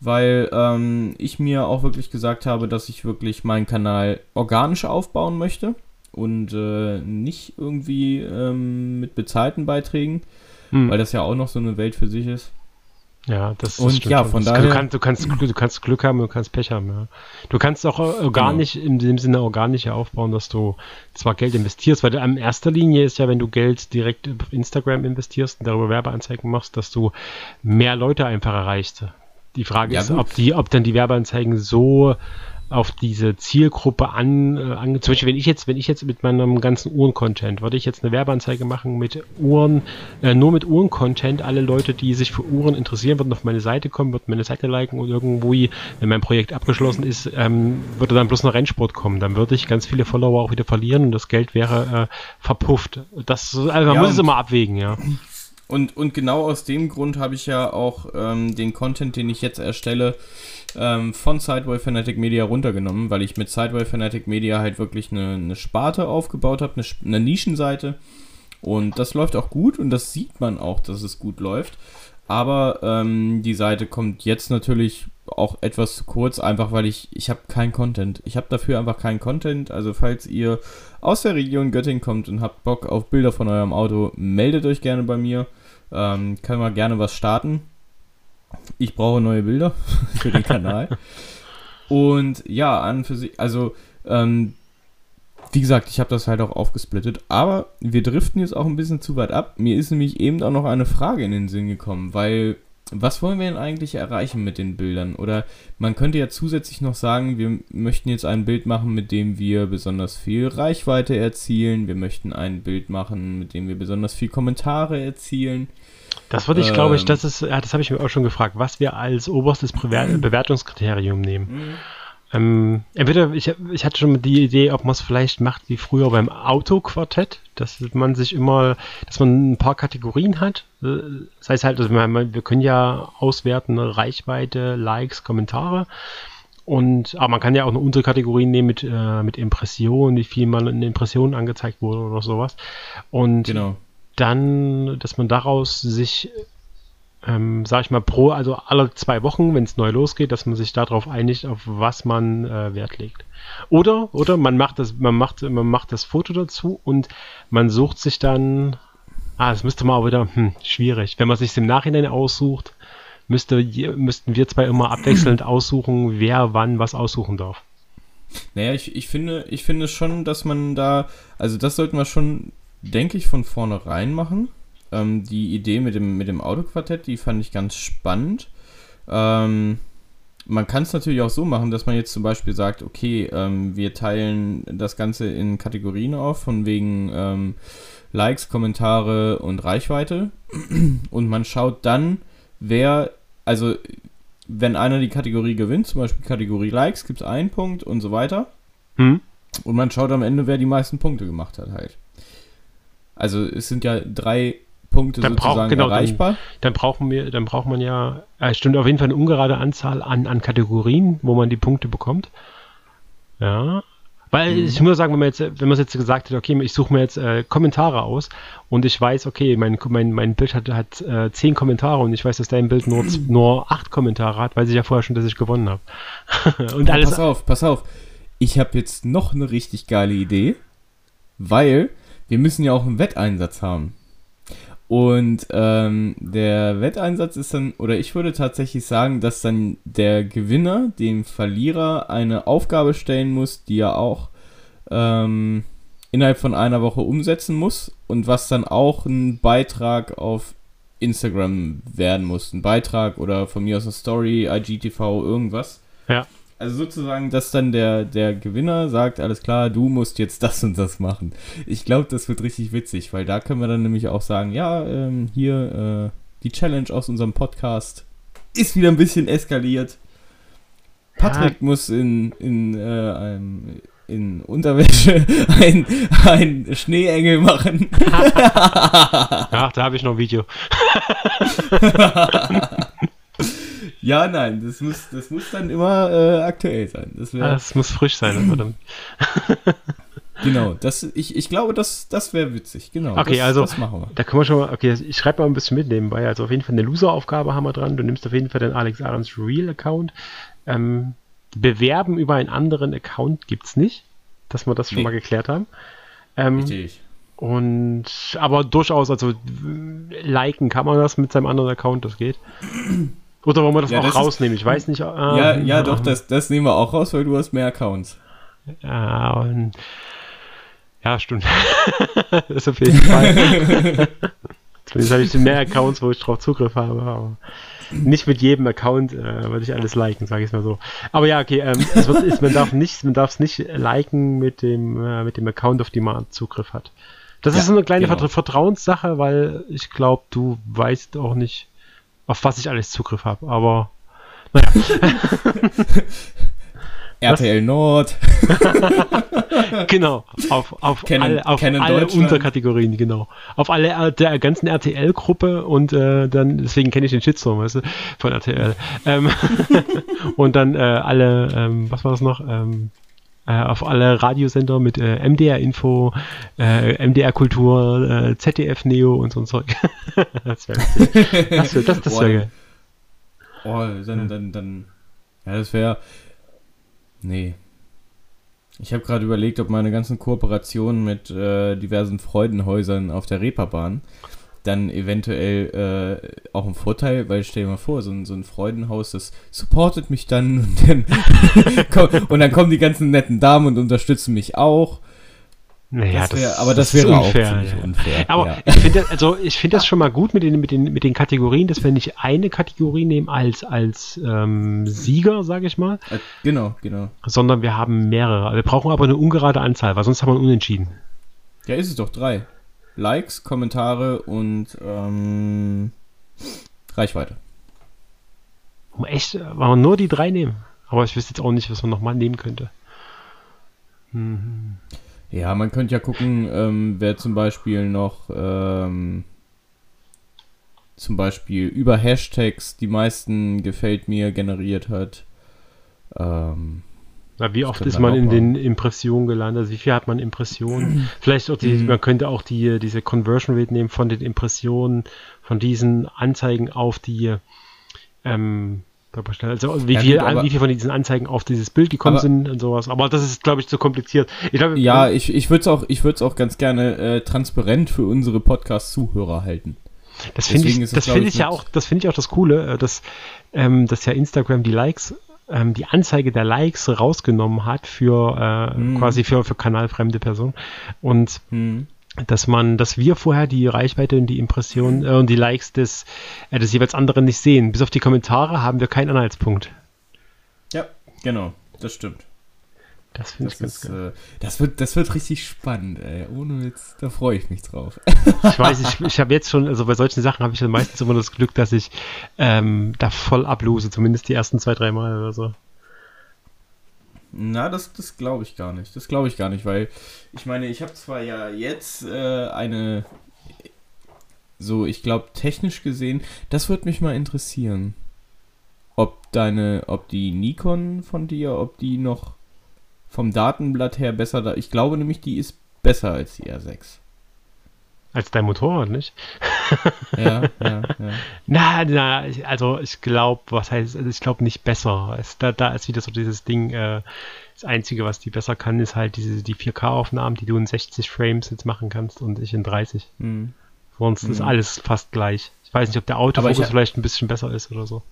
weil ähm, ich mir auch wirklich gesagt habe, dass ich wirklich meinen Kanal organisch aufbauen möchte und äh, nicht irgendwie ähm, mit bezahlten Beiträgen, Mhm. weil das ja auch noch so eine Welt für sich ist. Ja, das, Und stimmt ja, von daher- Du kannst, du, kannst, du kannst Glück haben, du kannst Pech haben, ja. Du kannst auch äh, organisch, Genau. in dem Sinne organisch aufbauen, dass du zwar Geld investierst, weil du in erster Linie ist ja, wenn du Geld direkt auf Instagram investierst und darüber Werbeanzeigen machst, dass du mehr Leute einfach erreichst. Die Frage Ja, ist, gut. ob die, ob dann die Werbeanzeigen so auf diese Zielgruppe an, äh, an zum Beispiel, wenn ich jetzt, wenn ich jetzt mit meinem ganzen Uhren-Content, würde ich jetzt eine Werbeanzeige machen mit Uhren, äh, nur mit Uhren-Content, alle Leute, die sich für Uhren interessieren, würden auf meine Seite kommen, würden meine Seite liken und irgendwo, wenn mein Projekt abgeschlossen ist, ähm, würde dann bloß noch Rennsport kommen. Dann würde ich ganz viele Follower auch wieder verlieren und das Geld wäre äh, verpufft. Das, also man Ja, muss es immer abwägen, ja. Und, und genau aus dem Grund habe ich ja auch ähm, den Content, den ich jetzt erstelle, ähm, von Sideway Fanatic Media runtergenommen, weil ich mit Sideway Fanatic Media halt wirklich eine, eine Sparte aufgebaut habe, eine, eine Nischenseite. Und das läuft auch gut und das sieht man auch, dass es gut läuft. Aber ähm, die Seite kommt jetzt natürlich auch etwas zu kurz, einfach weil ich, ich habe keinen Content. Ich habe dafür einfach keinen Content. Also falls ihr aus der Region Göttingen kommt und habt Bock auf Bilder von eurem Auto, meldet euch gerne bei mir. Ähm, können wir gerne was starten. Ich brauche neue Bilder <laughs> für den Kanal. Und ja, an für sich, also ähm, wie gesagt, ich habe das halt auch aufgesplittet, aber wir driften jetzt auch ein bisschen zu weit ab. Mir ist nämlich eben auch noch eine Frage in den Sinn gekommen, weil was wollen wir denn eigentlich erreichen mit den Bildern? Oder man könnte ja zusätzlich noch sagen, wir möchten jetzt ein Bild machen, mit dem wir besonders viel Reichweite erzielen. Wir möchten ein Bild machen, mit dem wir besonders viel Kommentare erzielen. Das würde ich, glaube ich, Ähm. das ist, ja, das habe ich mir auch schon gefragt, was wir als oberstes Bewer Bewertungskriterium nehmen. Ähm, entweder, ich, ich hatte schon die Idee, ob man es vielleicht macht wie früher beim Autoquartett, dass man sich immer, dass man ein paar Kategorien hat. Das heißt halt, also wir können ja auswerten, ne, Reichweite, Likes, Kommentare. Und, aber man kann ja auch eine Unterkategorie nehmen mit, äh, mit Impressionen, wie viel man in Impressionen angezeigt wurde oder sowas. Und Genau. dann, dass man daraus sich, ähm, sag ich mal, pro, also alle zwei Wochen, wenn es neu losgeht, dass man sich darauf einigt, auf was man äh, Wert legt. Oder, oder man macht das, man macht, man macht das Foto dazu und man sucht sich dann, ah, das müsste man auch wieder, hm, schwierig. Wenn man sich im Nachhinein aussucht, müsste, müssten wir zwei immer abwechselnd <clears throat> aussuchen, wer wann was aussuchen darf. Naja, ich, ich finde, ich finde schon, dass man da, also das sollten wir schon, denke ich, von vornherein machen. Ähm, die Idee mit dem, mit dem Autoquartett, die fand ich ganz spannend. Ähm, man kann es natürlich auch so machen, dass man jetzt zum Beispiel sagt, okay, ähm, wir teilen das Ganze in Kategorien auf, von wegen ähm, Likes, Kommentare und Reichweite. Und man schaut dann, wer, also wenn einer die Kategorie gewinnt, zum Beispiel Kategorie Likes, gibt es einen Punkt und so weiter. Hm? Und man schaut am Ende, wer die meisten Punkte gemacht hat halt. Also es sind ja drei Punkte Dann sozusagen braucht- genau, dann- erreichbar. Dann brauchen wir, dann braucht man ja, äh, stimmt auf jeden Fall eine ungerade Anzahl an, an Kategorien, wo man die Punkte bekommt. Ja. Weil Mhm. ich muss sagen, wenn man jetzt, wenn man jetzt gesagt hätte, okay, ich suche mir jetzt äh, Kommentare aus und ich weiß, okay, mein, mein, mein Bild hat, hat äh, zehn Kommentare und ich weiß, dass dein Bild nur, <clears throat> nur acht Kommentare hat, weiß ich ja vorher schon, dass ich gewonnen habe. <laughs> und Ja, alles. pass auf, pass auf. Ich habe jetzt noch eine richtig geile Idee, weil wir müssen ja auch einen Wetteinsatz haben. Und ähm, der Wetteinsatz ist dann, oder ich würde tatsächlich sagen, dass dann der Gewinner dem Verlierer eine Aufgabe stellen muss, die er auch ähm, innerhalb von einer Woche umsetzen muss und was dann auch ein Beitrag auf Instagram werden muss. Ein Beitrag oder von mir aus eine Story, IGTV, irgendwas. Ja. Also sozusagen, dass dann der, der Gewinner sagt, alles klar, du musst jetzt das und das machen. Ich glaube, das wird richtig witzig, weil da können wir dann nämlich auch sagen, ja, ähm, hier äh, die Challenge aus unserem Podcast ist wieder ein bisschen eskaliert. Patrick muss in, in, äh, einem, in Unterwäsche <laughs> ein, ein Schneeengel machen. <laughs> <laughs> Ach, da habe ich noch ein Video. Ja, nein, das muss, das muss dann immer äh, aktuell sein. Das wäre Das muss frisch sein. <clears throat> <laughs> genau. Das, ich, ich glaube, das, das wäre witzig. Genau. Okay, das, also- das machen wir. Da können wir schon mal, okay, ich schreibe mal ein bisschen mit nebenbei. Also auf jeden Fall eine Loser-Aufgabe haben wir dran. Du nimmst auf jeden Fall den Alex Adams Real-Account. Ähm, bewerben über einen anderen Account gibt's nicht, dass wir das schon Nee. mal geklärt haben. Ähm, Richtig. und aber durchaus, also liken kann man das mit seinem anderen Account, das geht. Oder wollen wir das Ja, auch das ist- rausnehmen? Ich weiß nicht. Ja, äh, ja, doch, das, das nehmen wir auch raus, weil du hast mehr Accounts. Ja, und, ja stimmt. das <laughs> ist auf jeden Fall. <laughs> Zumindest habe ich mehr Accounts, wo ich drauf Zugriff habe, aber nicht mit jedem Account äh, würde ich alles liken, sage ich mal so. Aber ja, okay, ähm, es wird, ist, man darf nicht, man darf es nicht liken mit dem, äh, mit dem Account, auf den man Zugriff hat. Das Ja, ist so eine kleine genau. Vertra Vertrauenssache, weil ich glaube, du weißt auch nicht, auf was ich alles Zugriff habe. Aber <laughs> RTL Nord. <laughs> Genau, auf, auf Canon- alle, auf Canon alle. Unterkategorien, genau. Auf alle der ganzen RTL-Gruppe und äh, dann, deswegen kenne ich den Shitstorm, weißt du, von RTL. Ähm, <laughs> und dann äh, alle, ähm, was war das noch? Ähm, äh, auf alle Radiosender mit äh, MDR Info, äh, MDR Kultur, äh, ZDF Neo und so ein Zeug. <laughs> das wäre das, wär, das, das wär geil. Oh, dann, dann, dann. Ja, das wäre. Nee. Ich habe gerade überlegt, ob meine ganzen Kooperationen mit äh, diversen Freudenhäusern auf der Reeperbahn dann eventuell äh, auch ein Vorteil, weil stell dir mal vor, so ein, so ein Freudenhaus, das supportet mich dann <laughs> und dann, und dann kommen die ganzen netten Damen und unterstützen mich auch. Naja, Das wär, aber das, wäre auch ziemlich ja. unfair. <laughs> Aber ja. ich finde also ich finde das schon mal gut mit den, mit den, mit den Kategorien, dass wir nicht eine Kategorie nehmen als, als ähm, Sieger, sage ich mal, Äh, Genau, genau. sondern wir haben mehrere. Wir brauchen aber eine ungerade Anzahl, weil sonst haben wir Unentschieden. Ja, ist es doch drei. Likes, Kommentare und ähm, Reichweite. Echt, äh, wollen wir nur die drei nehmen. Aber ich wüsste jetzt auch nicht, was man nochmal nehmen könnte. Mhm. Ja, man könnte ja gucken, ähm, wer zum Beispiel noch ähm, zum Beispiel über Hashtags die meisten gefällt mir generiert hat. Ähm, Na, wie oft ist man in den Impressionen gelandet? Also wie viel hat man Impressionen? Vielleicht auch die, Mhm. man könnte auch die, diese Conversion Rate nehmen von den Impressionen, von diesen Anzeigen auf die, ähm, also wie, Ja, viel, gut, aber- wie viel von diesen Anzeigen auf dieses Bild gekommen Aber- sind und sowas. Aber das ist, glaube ich, zu kompliziert. Ich glaube, ja, ich, ich würde es auch, ich würd's auch ganz gerne äh, transparent für unsere Podcast-Zuhörer halten. Das finde ich, das glaub finde ich, ja auch, das finde ich auch das Coole, äh, dass, ähm, dass ja Instagram die Likes, ähm, die Anzeige der Likes rausgenommen hat für äh, Mhm. quasi für, für kanalfremde Personen und Hm. dass man, dass wir vorher die Reichweite und die Impression äh, und die Likes des, äh, des jeweils anderen nicht sehen. Bis auf die Kommentare haben wir keinen Anhaltspunkt. Ja, genau, das stimmt. Das finde ich ganz ist, geil. äh, das, wird, das wird richtig spannend, ey. Ohne Witz, da freue ich mich drauf. Ich weiß, ich, ich habe jetzt schon, also bei solchen Sachen habe ich dann meistens immer das Glück, dass ich ähm, da voll ablose, zumindest die ersten zwei, drei Mal oder so. Na, das, das glaube ich gar nicht. Das glaube ich gar nicht, weil ich meine, ich habe zwar ja jetzt äh, eine so, ich glaube, technisch gesehen, das würde mich mal interessieren. Ob deine, ob die Nikon von dir, ob die noch vom Datenblatt her besser da. Ich glaube nämlich, die ist besser als die R6. Als dein Motorrad, nicht? Ja, ja, <laughs> ja. Na, na, also ich glaube, was heißt, also ich glaube nicht besser. Es, da, da ist wieder so dieses Ding, äh, das Einzige, was die besser kann, ist halt diese, die 4K-Aufnahmen, die du in 60 Frames jetzt machen kannst und ich in 30. Hm. Sonst ist Mhm. alles fast gleich. Ich weiß nicht, ob der Autofokus ich- vielleicht ein bisschen besser ist oder so.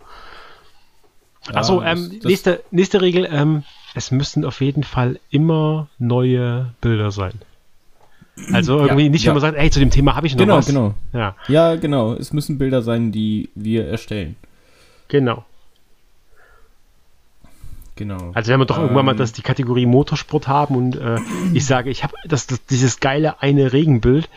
Ja, Achso, das- ähm, nächste, nächste Regel, ähm, es müssen auf jeden Fall immer neue Bilder sein. Also irgendwie Ja, nicht, ja. wenn man sagt, ey, zu dem Thema habe ich noch Genau, was. genau. Ja, Ja, genau. Es müssen Bilder sein, die wir erstellen. genau. Genau. Also wenn wir doch irgendwann mal Ähm. das, die Kategorie Motorsport haben und äh, ich sage, ich habe das, das, dieses geile eine Regenbild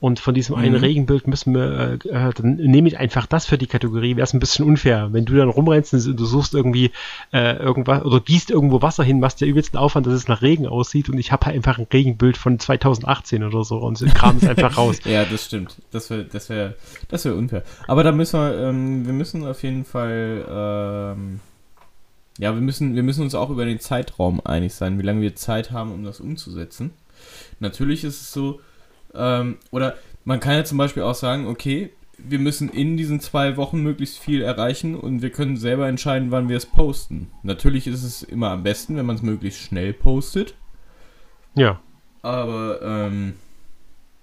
und von diesem einen Mhm. Regenbild müssen wir, äh, äh, dann nehme ich einfach das für die Kategorie, wäre es ein bisschen unfair. Wenn du dann rumrennst und du suchst irgendwie äh, irgendwas oder gießt irgendwo Wasser hin, machst dir übelsten Aufwand, dass es nach Regen aussieht und ich habe halt einfach ein Regenbild von 2018 oder so und kram es einfach raus. <laughs> Ja, das stimmt. Das wäre das wär, das wär unfair. Aber da müssen wir, ähm, wir müssen auf jeden Fall, ähm, ja, wir müssen, wir müssen uns auch über den Zeitraum einig sein, wie lange wir Zeit haben, um das umzusetzen. Natürlich ist es so, ähm, oder man kann ja zum Beispiel auch sagen, okay, wir müssen in diesen zwei Wochen möglichst viel erreichen und wir können selber entscheiden, wann wir es posten. Natürlich ist es immer am besten, wenn man es möglichst schnell postet. Ja. Aber ähm,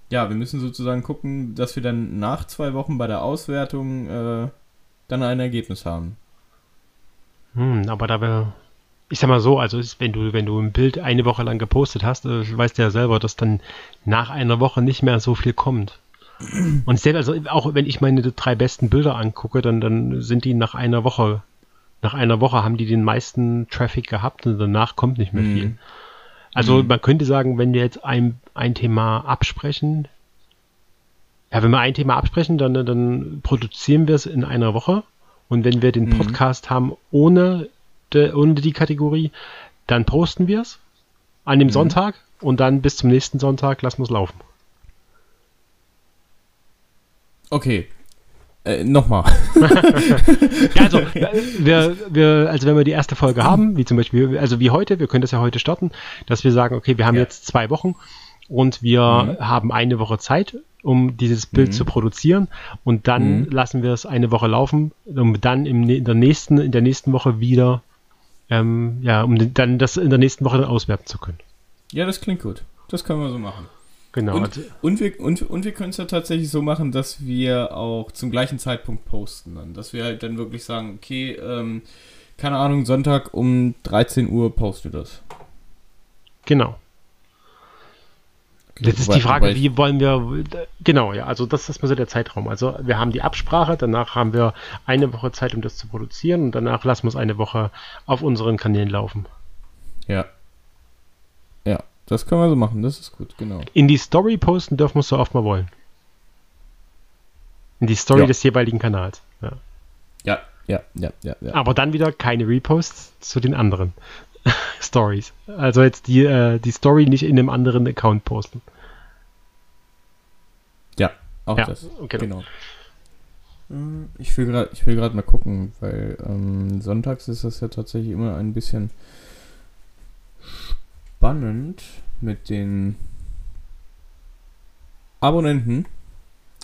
ja, wir müssen sozusagen gucken, dass wir dann nach zwei Wochen bei der Auswertung äh, dann ein Ergebnis haben. Hm, aber da wäre, ich sag mal so, also ist, wenn du, wenn du ein Bild eine Woche lang gepostet hast, äh, weißt du ja selber, dass dann nach einer Woche nicht mehr so viel kommt. Und selbst, also auch wenn ich meine drei besten Bilder angucke, dann, dann sind die nach einer Woche, nach einer Woche haben die den meisten Traffic gehabt und danach kommt nicht mehr Mhm. viel. Also Mhm. man könnte sagen, wenn wir jetzt ein, ein Thema absprechen, ja, wenn wir ein Thema absprechen, dann, dann produzieren wir es in einer Woche. Und wenn wir den Mhm. Podcast haben ohne, de, ohne die Kategorie, dann posten wir es an dem Mhm. Sonntag und dann bis zum nächsten Sonntag lassen wir es laufen. Okay. Äh, nochmal. <laughs> Ja, also, <laughs> wir, wir, also wenn wir die erste Folge haben, wie zum Beispiel, also wie heute, wir können das ja heute starten, dass wir sagen, okay, wir haben Ja. jetzt zwei Wochen und wir Mhm. haben eine Woche Zeit, um dieses Bild Mhm. zu produzieren und dann Mhm. lassen wir es eine Woche laufen, um dann im, in der nächsten, in der nächsten Woche wieder, ähm, ja, um dann das in der nächsten Woche dann auswerten zu können. Ja, das klingt gut. Das können wir so machen. Genau. Und, also, und wir, und, und wir können es ja tatsächlich so machen, dass wir auch zum gleichen Zeitpunkt posten dann. Dass wir halt dann wirklich sagen, okay, ähm, keine Ahnung, Sonntag um 13 Uhr postet das. genau. Das ist die Frage, wie wollen wir, genau, ja, also das ist mal so der Zeitraum. Also wir haben die Absprache, danach haben wir eine Woche Zeit, um das zu produzieren und danach lassen wir es eine Woche auf unseren Kanälen laufen. Ja. Ja, das können wir so machen, das ist gut, genau. In die Story posten dürfen wir es so oft mal wollen. In die Story Ja. des jeweiligen Kanals. Ja. Ja, ja, ja, ja, ja. Aber dann wieder keine Reposts zu den anderen <laughs> Stories. Also jetzt die, äh, die Story nicht in einem anderen Account posten. Ja, auch Ja, das. okay. Genau. Äh, Ich will gerade, ich will gerade mal gucken, weil ähm, sonntags ist das ja tatsächlich immer ein bisschen spannend mit den Abonnenten.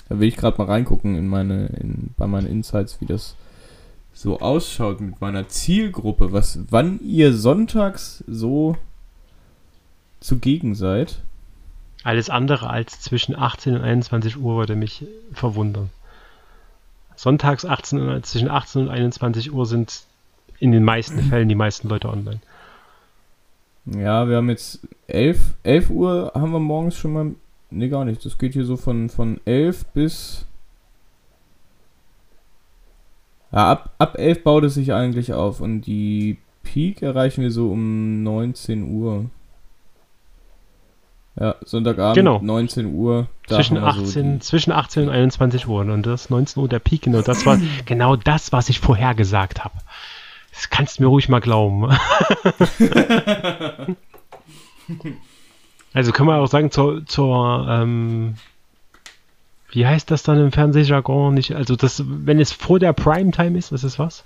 Da will ich gerade mal reingucken in meine, in, bei meinen Insights, wie das so ausschaut mit meiner Zielgruppe, was, wann ihr sonntags so zugegen seid. Alles andere als zwischen 18 und 21 Uhr würde mich verwundern. Sonntags 18 und, zwischen 18 und 21 Uhr sind in den meisten <clears throat> Fällen die meisten Leute online. Ja, wir haben jetzt 11, 11 Uhr haben wir morgens schon mal. Ne, gar nicht. Das geht hier so von, von 11 bis. Ja, ab, ab 11 baut es sich eigentlich auf und die Peak erreichen wir so um 19 Uhr. Ja, Sonntagabend, Genau. 19 Uhr. Zwischen haben wir so 18, die- zwischen 18 und 21 Uhr. Und das ist 19 Uhr der Peak. Genau das war <laughs> genau das, was ich vorher gesagt habe. Das kannst du mir ruhig mal glauben. <laughs> also können wir auch sagen, zur, zur ähm, Wie heißt das dann im Fernsehjargon? Nicht, also das, wenn es vor der Primetime ist, ist es was?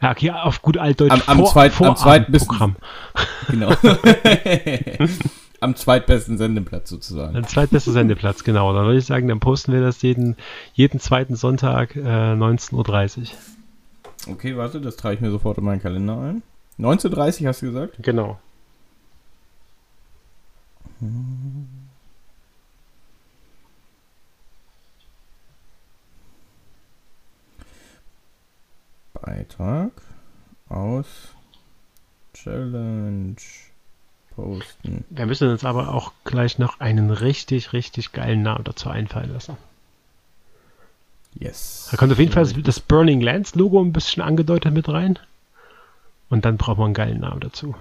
Ja, okay, auf gut altdeutsch. Am, am, vor, zweit, am zweitbesten Programm. <laughs> Genau. <laughs> am zweitbesten Sendeplatz sozusagen. Ein zweitbester Sendeplatz, genau. Dann würde ich sagen, dann posten wir das jeden, jeden zweiten Sonntag äh, 19.30 Uhr. Okay, warte, das trage ich mir sofort in meinen Kalender ein. 19.30 Uhr hast du gesagt? Genau. Beitrag aus Challenge posten. Wir müssen uns aber auch gleich noch einen richtig, richtig geilen Namen dazu einfallen lassen. Yes. Da kommt auf jeden Fall das, Burning Lands Logo ein bisschen angedeutet mit rein. Und dann braucht man einen geilen Namen dazu.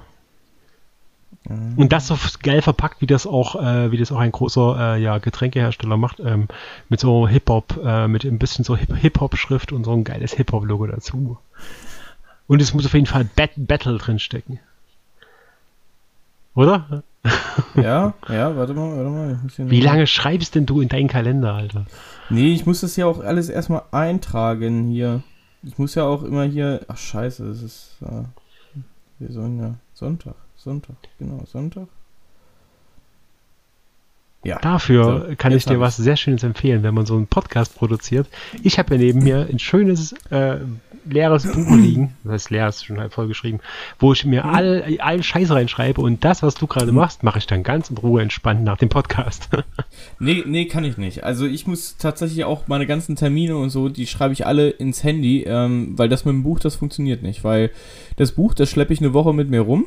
Und das so geil verpackt, wie das auch, äh, wie das auch ein großer äh, ja, Getränkehersteller macht, ähm, mit so Hip-Hop, äh, mit ein bisschen so Hip- Hip-Hop-Schrift und so ein geiles Hip-Hop-Logo dazu. Und es muss auf jeden Fall Bat Battle drinstecken. Oder? Ja, <laughs> ja, warte mal, warte mal. ich muss hier Wie lange schreibst denn du in deinen Kalender, Alter? Nee, ich muss das ja auch alles erstmal eintragen hier. Ich muss ja auch immer hier. Ach scheiße, das ist. Äh, wir sollen ja. Sonntag. Sonntag, genau, Sonntag. Ja. Dafür So, kann ich dir was sehr Schönes empfehlen, wenn man so einen Podcast produziert. Ich habe ja neben mir ein schönes äh, leeres Buch <clears throat> liegen, das heißt leer ist schon halb voll geschrieben, wo ich mir all, allen Scheiß reinschreibe und das, was du gerade machst, mache ich dann ganz in Ruhe entspannt nach dem Podcast. <laughs> Nee, nee, kann ich nicht. Also ich muss tatsächlich auch meine ganzen Termine und so, die schreibe ich alle ins Handy, ähm, weil das mit dem Buch, das funktioniert nicht. Weil das Buch, das schleppe ich eine Woche mit mir rum,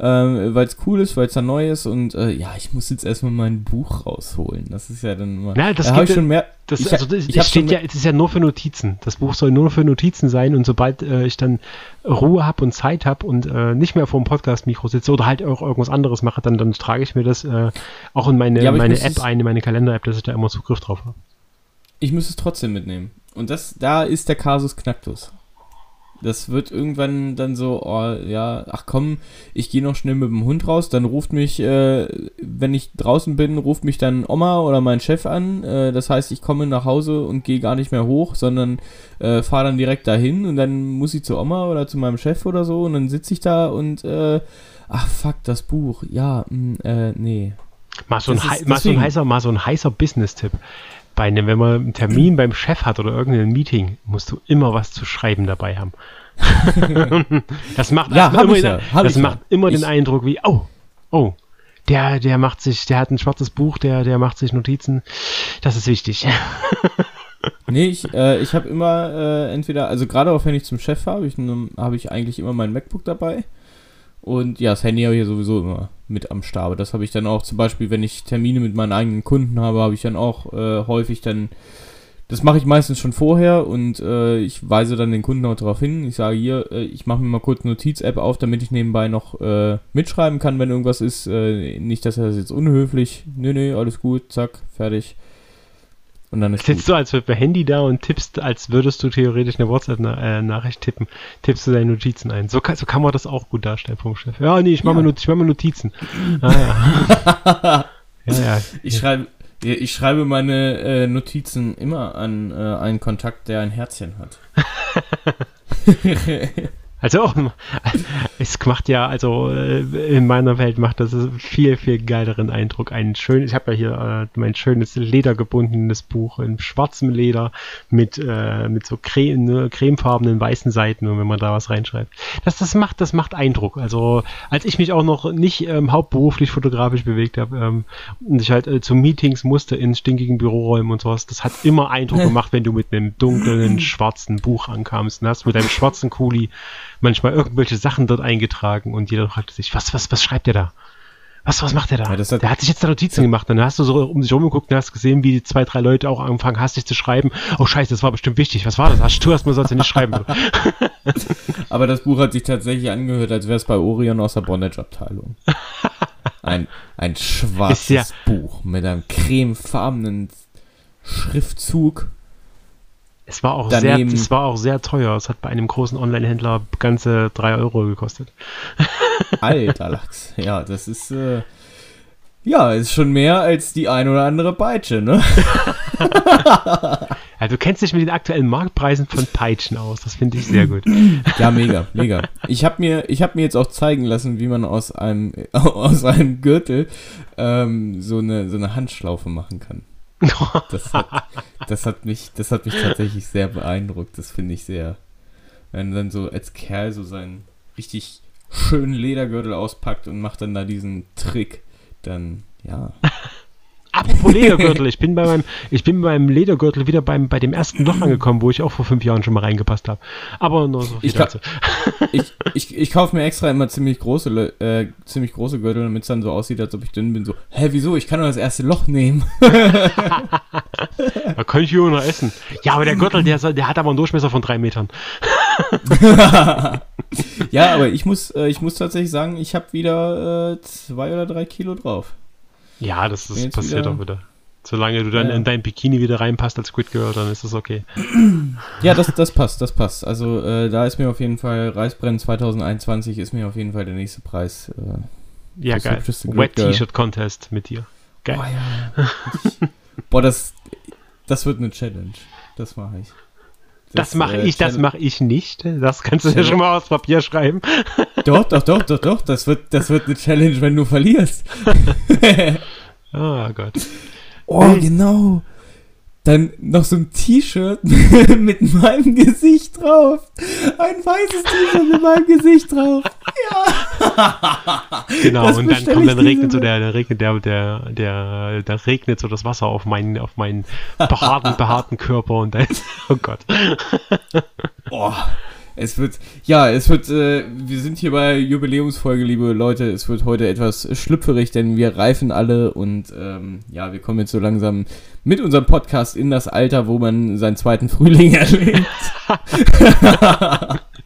ähm, weil es cool ist, weil es dann neu ist und äh, ja, ich muss jetzt erstmal mein Buch rausholen. Das ist ja dann mal. Na, das da habe ich geht- schon mehr. Das, ich, also das, ich das steht ja, es ist ja nur für Notizen. Das Buch soll nur für Notizen sein und sobald äh, ich dann Ruhe habe und Zeit habe und äh, nicht mehr vor dem Podcast-Mikro sitze oder halt auch irgendwas anderes mache, dann, dann trage ich mir das äh, auch in meine, Ja, meine App ein, in meine Kalender-App, dass ich da immer Zugriff drauf habe. Ich muss es trotzdem mitnehmen. Und das, da ist der Kasus Knacktus. Das wird irgendwann dann so, oh ja, ach komm, ich gehe noch schnell mit dem Hund raus, dann ruft mich, äh, wenn ich draußen bin, ruft mich dann Oma oder mein Chef an. Äh, das heißt, ich komme nach Hause und gehe gar nicht mehr hoch, sondern äh, fahre dann direkt dahin und dann muss ich zu Oma oder zu meinem Chef oder so und dann sitze ich da und, äh, ach fuck, das Buch, ja, mh, äh, nee. Mal so, ein, ist mal, so ein heißer, mal so ein heißer Business-Tipp. Bei einem, wenn man einen Termin beim Chef hat oder irgendein Meeting, musst du immer was zu schreiben dabei haben. <laughs> das macht, Ja, hab immer, ja, hab das ich ja. macht immer den Ich- Eindruck wie, oh, oh, der, der macht sich, der hat ein schwarzes Buch, der, der macht sich Notizen. Das ist wichtig. <laughs> Nee, ich, äh, ich habe immer äh, entweder, also gerade auch wenn ich zum Chef fahre, habe ich, ne- habe ich eigentlich immer mein MacBook dabei. Und ja, das Handy habe ich ja sowieso immer mit am Start. Das habe ich dann auch zum Beispiel, wenn ich Termine mit meinen eigenen Kunden habe, habe ich dann auch äh, häufig dann, das mache ich meistens schon vorher und äh, ich weise dann den Kunden auch darauf hin. Ich sage hier, äh, ich mache mir mal kurz Notiz-App auf, damit ich nebenbei noch äh, mitschreiben kann, wenn irgendwas ist. Äh, nicht, dass er das jetzt unhöflich. Nö, nö, alles gut, zack, fertig. Und dann ist gut. Sitzt du als per Handy da und tippst, als würdest du theoretisch eine WhatsApp-Nachricht tippen, tippst du deine Notizen ein. So kann, so kann man das auch gut darstellen vom Chef. Ja, nee, ich mache Ja. mir, mach mir Notizen. Ah, ja. <laughs> ja, ja. Ich schreibe, ich schreibe meine äh, Notizen immer an äh, einen Kontakt, der ein Herzchen hat. <laughs> <laughs> Also <laughs> es macht ja, also äh, in meiner Welt macht das einen viel, viel geileren Eindruck. Ein schön, ich habe ja hier äh, mein schönes ledergebundenes Buch in schwarzem Leder mit, äh, mit so creme, ne, cremefarbenen weißen Seiten und wenn man da was reinschreibt. Das, das macht, das macht Eindruck. Also als ich mich auch noch nicht ähm, hauptberuflich fotografisch bewegt habe ähm, und ich halt äh, zu Meetings musste in stinkigen Büroräumen und sowas, das hat immer Eindruck <laughs> gemacht, wenn du mit einem dunklen, <laughs> schwarzen Buch ankamst und hast mit deinem schwarzen Kuli manchmal irgendwelche Sachen dort eingetragen und jeder fragte sich, was, was, was schreibt der da? Was, was macht der da? Ja, hat- der hat sich jetzt da Notizen gemacht. Dann hast du so um sich rumgeguckt und hast gesehen, wie die zwei, drei Leute auch angefangen hastig zu schreiben. Oh scheiße, das war bestimmt wichtig. Was war das? Hast du erstmal sonst nicht schreiben. <laughs> Aber das Buch hat sich tatsächlich angehört, als wäre es bei Orion aus der Bondage-Abteilung. Ein, ein schwarzes ja- Buch mit einem cremefarbenen Schriftzug. Es war auch Daneben- sehr, es war auch sehr teuer. Es hat bei einem großen Online-Händler ganze drei Euro gekostet. <laughs> Alter Lachs. Ja, das ist. Äh, Ja, ist schon mehr als die ein oder andere Peitsche, ne? <laughs> ja, du kennst dich mit den aktuellen Marktpreisen von Peitschen aus. Das finde ich sehr gut. Ja, mega, mega. Ich habe mir, hab mir jetzt auch zeigen lassen, wie man aus einem, <laughs> aus einem Gürtel ähm, so, eine, so eine Handschlaufe machen kann. <laughs> Das hat, das, hat mich, das hat mich tatsächlich sehr beeindruckt. Das finde ich sehr. Wenn dann so als Kerl so seinen richtig schönen Ledergürtel auspackt und macht dann da diesen Trick dann, ja. <laughs> Apropos <laughs> Ledergürtel, ich bin bei meinem, ich bin beim Ledergürtel wieder beim, bei dem ersten Loch angekommen, wo ich auch vor fünf Jahren schon mal reingepasst habe. Aber nur so viel ich dazu. ich, <laughs> ich, ich kaufe mir extra immer ziemlich große, äh, ziemlich große Gürtel, damit es dann so aussieht, als ob ich dünn bin. So, hä, wieso? Ich kann nur das erste Loch nehmen. <laughs> da kann ich hier noch essen. Ja, aber der Gürtel, der, der hat aber einen Durchmesser von drei Metern. ja, aber ich muss, äh, ich muss tatsächlich sagen, ich habe wieder äh, zwei oder drei Kilo drauf. Ja, das, das passiert wieder, auch wieder. Solange du dann ja. in dein Bikini wieder reinpasst als Squid Girl, dann ist das okay. <clears throat> Ja, das, das passt, das passt. Also äh, da ist mir auf jeden Fall Reisbrennen 2021 ist mir auf jeden Fall der nächste Preis. Äh, ja, geil. Wet T-Shirt Contest mit dir. Geil. Oh, ja. <laughs> Boah, das, das wird eine Challenge. Das mache ich. Das, das mache äh, ich, das mache ich nicht. Das kannst du ja schon mal aufs Papier schreiben. <laughs> Doch, doch, doch, doch, doch. Das wird, das wird eine Challenge, wenn du verlierst. oh <laughs> Gott. Oh, genau. Dann noch so ein T-Shirt <laughs> mit meinem Gesicht drauf. Ein weißes T-Shirt mit meinem Gesicht drauf. Ja. <laughs> Genau, das und dann kommt dann regnet so der, der regnet der, der, der, der regnet so das Wasser auf meinen, auf meinen behaarten, behaarten Körper und dann, <laughs> oh Gott. Boah. Es wird, ja, es wird, äh, wir sind hier bei Jubiläumsfolge, liebe Leute. Es wird heute etwas schlüpferig, denn wir reifen alle und ähm, ja, wir kommen jetzt so langsam mit unserem Podcast in das Alter, wo man seinen zweiten Frühling <laughs> erlebt. <laughs>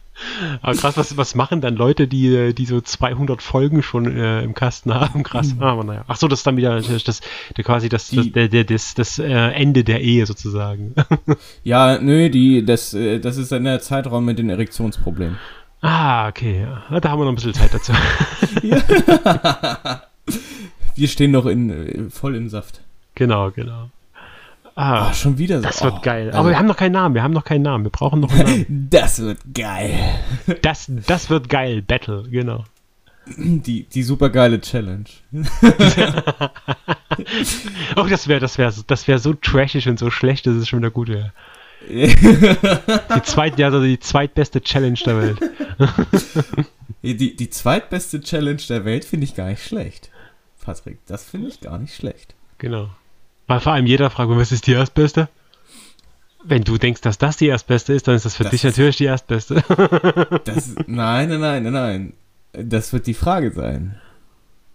Aber krass, was, was machen dann Leute, die, die so 200 Folgen schon äh, im Kasten haben? Krass. Mhm. Aber naja. Ach so, das ist dann wieder das, das, quasi das, das, der, der, das, das äh, Ende der Ehe sozusagen. <laughs> ja, nö, die, das, äh, das ist dann der Zeitraum mit den Erektionsproblemen. Ah, okay. Ja. Da haben wir noch ein bisschen Zeit dazu. <laughs> <laughs> wir stehen noch in, äh, voll im Saft. Genau, genau. Ah, oh, schon wieder so. Das wird oh, geil. Aber also, wir haben noch keinen Namen. Wir haben noch keinen Namen. Wir brauchen noch einen Namen. <laughs> das wird geil. Das, das wird geil. Battle, genau. Die, die super geile Challenge. <laughs> oh, das wäre das wär, das wär so trashig und so schlecht, dass es schon wieder gut wäre. <laughs> die, zweit, ja, also die zweitbeste Challenge der Welt. die, die zweitbeste Challenge der Welt finde ich gar nicht schlecht. Patrick, das finde ich gar nicht schlecht. Genau. Weil vor allem jeder fragt, was ist die Erstbeste? Wenn du denkst, dass das die Erstbeste ist, dann ist das für das dich natürlich die Erstbeste. <laughs> das, nein, nein, nein, nein, nein. Das wird die Frage sein.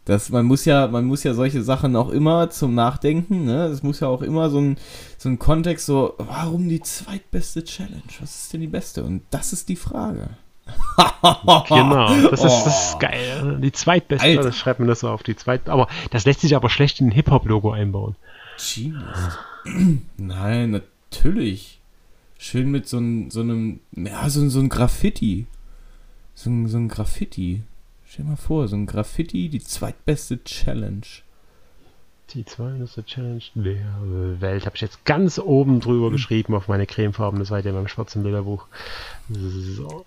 Das, man muss ja, man muss ja solche Sachen auch immer zum Nachdenken, ne? Es muss ja auch immer so ein, so ein Kontext, so, warum die zweitbeste Challenge? Was ist denn die beste? Und das ist die Frage. <laughs> genau, das ist, das ist oh. geil. Die zweitbeste, Alter. das schreibt man das so auf die zweite. Aber das lässt sich aber schlecht in ein Hip-Hop-Logo einbauen. Genius. Nein, natürlich. Schön mit so, ein, so einem, ja, so, so ein Graffiti. So ein, so ein Graffiti. Stell dir mal vor, so ein Graffiti, die zweitbeste Challenge. Die zweitbeste Challenge der Welt. Habe ich jetzt ganz oben drüber geschrieben auf meine cremefarbene Seite in meinem schwarzen Bilderbuch. So. <laughs>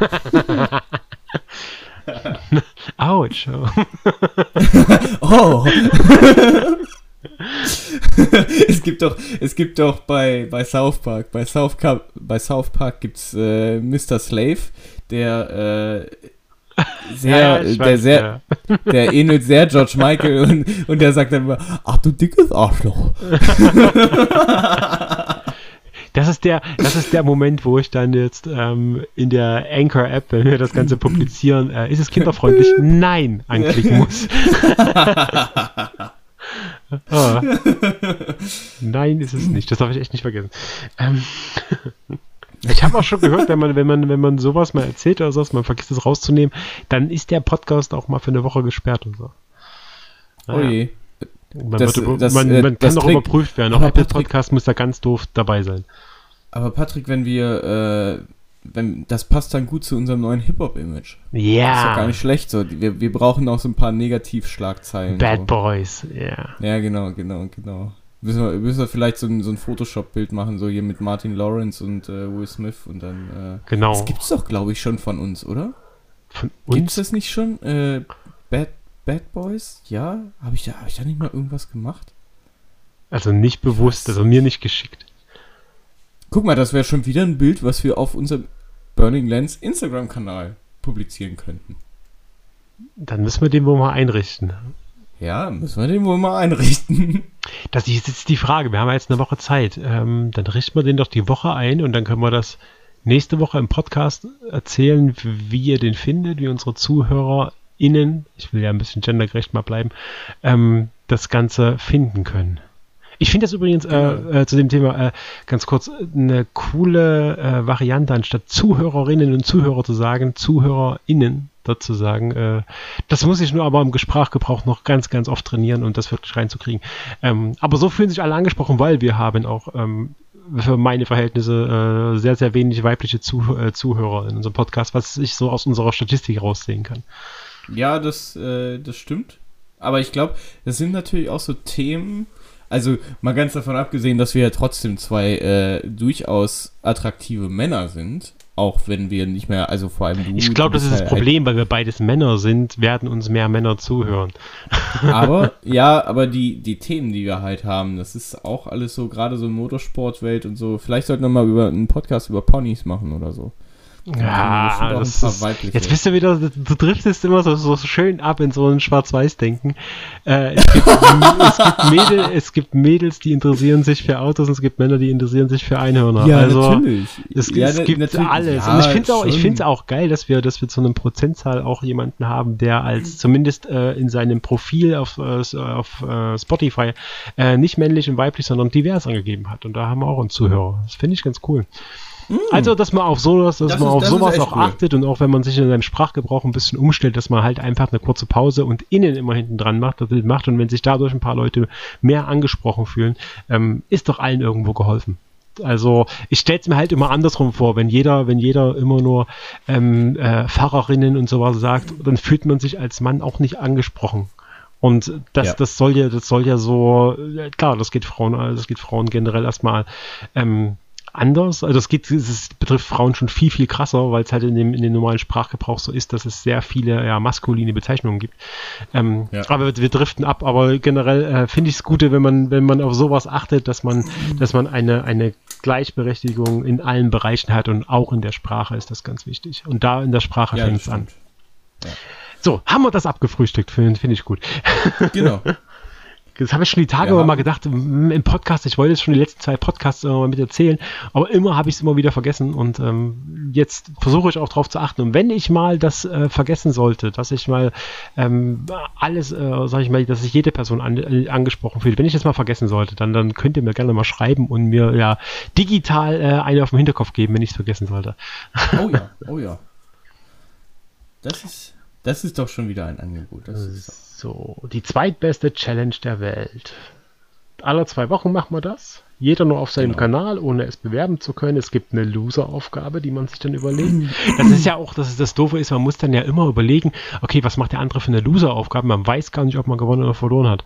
<laughs> <laughs> Autsch. <laughs> oh. <laughs> es gibt doch, es gibt doch bei, bei South Park, bei South, Park, bei South Park gibt's äh, Mr. Slave, der äh, sehr, ja, der weiß, sehr, ja. der ähnelt sehr George Michael und, und der sagt dann immer, ach du dickes Arschloch. Das ist der, das ist der Moment, wo ich dann jetzt ähm, in der Anchor-App, wenn wir das Ganze publizieren, äh, ist es kinderfreundlich? <laughs> Nein, anklicken muss. oh. <laughs> Nein, ist es nicht. Das darf ich echt nicht vergessen. Ähm, <laughs> ich habe auch schon gehört, wenn man, wenn man, wenn man sowas mal erzählt oder sowas, man vergisst es rauszunehmen, dann ist der Podcast auch mal für eine Woche gesperrt und so. Naja. Oh je. Man, das, wird, das, man, äh, man kann doch überprüft werden. Auch Apple Patrick, Podcast muss da ganz doof dabei sein. Aber Patrick, wenn wir, äh, wenn, das passt dann gut zu unserem neuen Hip-Hop-Image. Ja. Das ist doch gar nicht schlecht so. Wir, wir brauchen auch so ein paar Negativschlagzeilen. Bad so. Boys, ja. Ja, genau, genau, genau. Müssen wir, müssen wir vielleicht so ein, so ein Photoshop-Bild machen, so hier mit Martin Lawrence und äh, Will Smith und dann. Äh, Genau. Das gibt's doch, glaube ich, schon von uns, oder? Von Gibt's uns. das nicht schon? Äh, Bad, Bad Boys? Ja? Habe ich, da, hab ich da nicht mal irgendwas gemacht? Also nicht bewusst, also mir nicht geschickt. Guck mal, das wäre schon wieder ein Bild, was wir auf unserem Burning Lens Instagram-Kanal publizieren könnten. Dann müssen wir den wohl mal einrichten. Ja, müssen wir den wohl mal einrichten. <laughs> Das ist jetzt die Frage. Wir haben ja jetzt eine Woche Zeit. Ähm, dann richten wir den doch die Woche ein und dann können wir das nächste Woche im Podcast erzählen, wie ihr den findet, wie unsere ZuhörerInnen, ich will ja ein bisschen gendergerecht mal bleiben, ähm, das Ganze finden können. Ich finde das übrigens äh, äh, zu dem Thema äh, ganz kurz eine coole äh, Variante, anstatt Zuhörerinnen und Zuhörer zu sagen, ZuhörerInnen dort zu sagen. Äh, das muss ich nur aber im Sprachgebrauch noch ganz, ganz oft trainieren und das wirklich reinzukriegen. Ähm, aber so fühlen sich alle angesprochen, weil wir haben auch ähm, für meine Verhältnisse äh, sehr, sehr wenig weibliche Zuh Zuhörer in unserem Podcast, was ich so aus unserer Statistik raussehen kann. Ja, das, äh, das stimmt. Aber ich glaube, das sind natürlich auch so Themen. Also mal ganz davon abgesehen, dass wir ja trotzdem zwei äh, durchaus attraktive Männer sind, auch wenn wir nicht mehr, also vor allem du. Ich glaube, das ist das ja Problem, weil wir beides Männer sind, werden uns mehr Männer zuhören. <laughs> Aber, ja, aber die, die Themen, die wir halt haben, das ist auch alles so, gerade so Motorsportwelt und so. Vielleicht sollten wir mal über einen Podcast über Ponys machen oder so. Ja, Da das ist, jetzt bist du wieder, du driftest immer so, so schön ab in so ein Schwarz-Weiß-Denken. Äh, es, gibt, es, gibt Mädel, es gibt Mädels, die interessieren sich für Autos und es gibt Männer, die interessieren sich für Einhörner. ja, also, natürlich. Es, ja, es na- gibt natürlich. alles. Ja, und ich finde es auch, ich schon. find's auch geil, dass wir, dass wir zu einem Prozentzahl auch jemanden haben, der als zumindest äh, in seinem Profil auf, äh, auf äh, Spotify äh, nicht männlich und weiblich, sondern divers angegeben hat. Und da haben wir auch einen Zuhörer. Das finde ich ganz cool. Also, dass man auf sowas, dass Mm. Das man ist- auf das sowas auch cool. achtet und auch wenn man sich in seinem Sprachgebrauch ein bisschen umstellt, dass man halt einfach eine kurze Pause und innen immer hinten dran macht, das Bild macht und wenn sich dadurch ein paar Leute mehr angesprochen fühlen, ähm, ist doch allen irgendwo geholfen. Also ich stelle es mir halt immer andersrum vor, wenn jeder, wenn jeder immer nur ähm, äh, Fahrerinnen und sowas sagt, dann fühlt man sich als Mann auch nicht angesprochen. Und das, Ja. das soll ja, das soll ja so, äh, klar, das geht Frauen, das geht Frauen generell erstmal ähm, anders. Also das geht, es betrifft Frauen schon viel, viel krasser, weil es halt in dem, in dem normalen Sprachgebrauch so ist, dass es sehr viele ja, maskuline Bezeichnungen gibt. Ähm, Ja. Aber wir, wir driften ab, aber generell äh, finde ich es gut, wenn man, wenn man auf sowas achtet, dass man, dass man eine, eine Gleichberechtigung in allen Bereichen hat und auch in der Sprache ist das ganz wichtig. Und da in der Sprache Ja, fängt es an. stimmt. So, haben wir das abgefrühstückt, finde find ich gut. Genau. <laughs> Das habe ich schon die Tage Ja. mal gedacht im Podcast. Ich wollte es schon die letzten zwei Podcasts mal mit erzählen, aber immer habe ich es immer wieder vergessen und ähm, jetzt versuche ich auch darauf zu achten. Und wenn ich mal das äh, vergessen sollte, dass ich mal ähm, alles, äh, sage ich mal, dass sich jede Person an, äh, angesprochen fühlt, wenn ich das mal vergessen sollte, dann, dann könnt ihr mir gerne mal schreiben und mir ja digital äh, eine auf den Hinterkopf geben, wenn ich es vergessen sollte. Oh ja, <laughs> oh ja. Das ist, das ist doch schon wieder ein Angebot. Das ist So, die zweitbeste Challenge der Welt. Alle zwei Wochen machen wir das. Jeder nur auf seinem Genau. Kanal, ohne es bewerben zu können. Es gibt eine Loser-Aufgabe, die man sich dann überlegt. <laughs> Das ist ja auch, dass es das Doofe ist, man muss dann ja immer überlegen, okay, was macht der andere für eine Loser-Aufgabe? Man weiß gar nicht, ob man gewonnen oder verloren hat.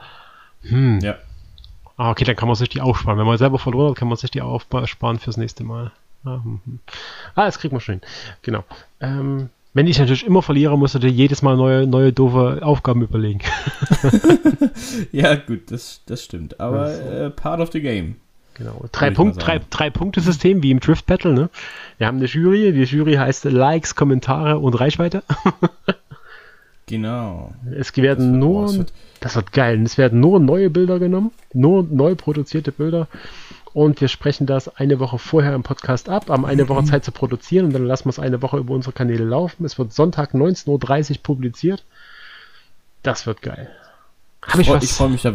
Hm. ja. Ah, okay, dann kann man sich die aufsparen. Wenn man selber verloren hat, kann man sich die aufsparen fürs nächste Mal. Ah, hm, hm. ah das kriegt man schon hin. Genau. Ähm, wenn ich natürlich immer verliere, du dir jedes Mal neue, neue doofe Aufgaben überlegen. <laughs> <laughs> Ja, gut, das, das stimmt. Aber äh, part of the game. Genau. Drei, Punkt, drei, drei Punkte-System wie im Drift Battle. Ne? Wir haben eine Jury. Die Jury heißt Likes, Kommentare und Reichweite. <laughs> Genau. Es werden Das nur, das wird geil. Es werden nur neue Bilder genommen, nur neu produzierte Bilder. Und wir sprechen das eine Woche vorher im Podcast ab, haben eine Mhm. Woche Zeit zu produzieren und dann lassen wir es eine Woche über unsere Kanäle laufen. Es wird Sonntag 19.30 Uhr publiziert. Das wird geil. Habe ich, freu- was, ich freue mich da,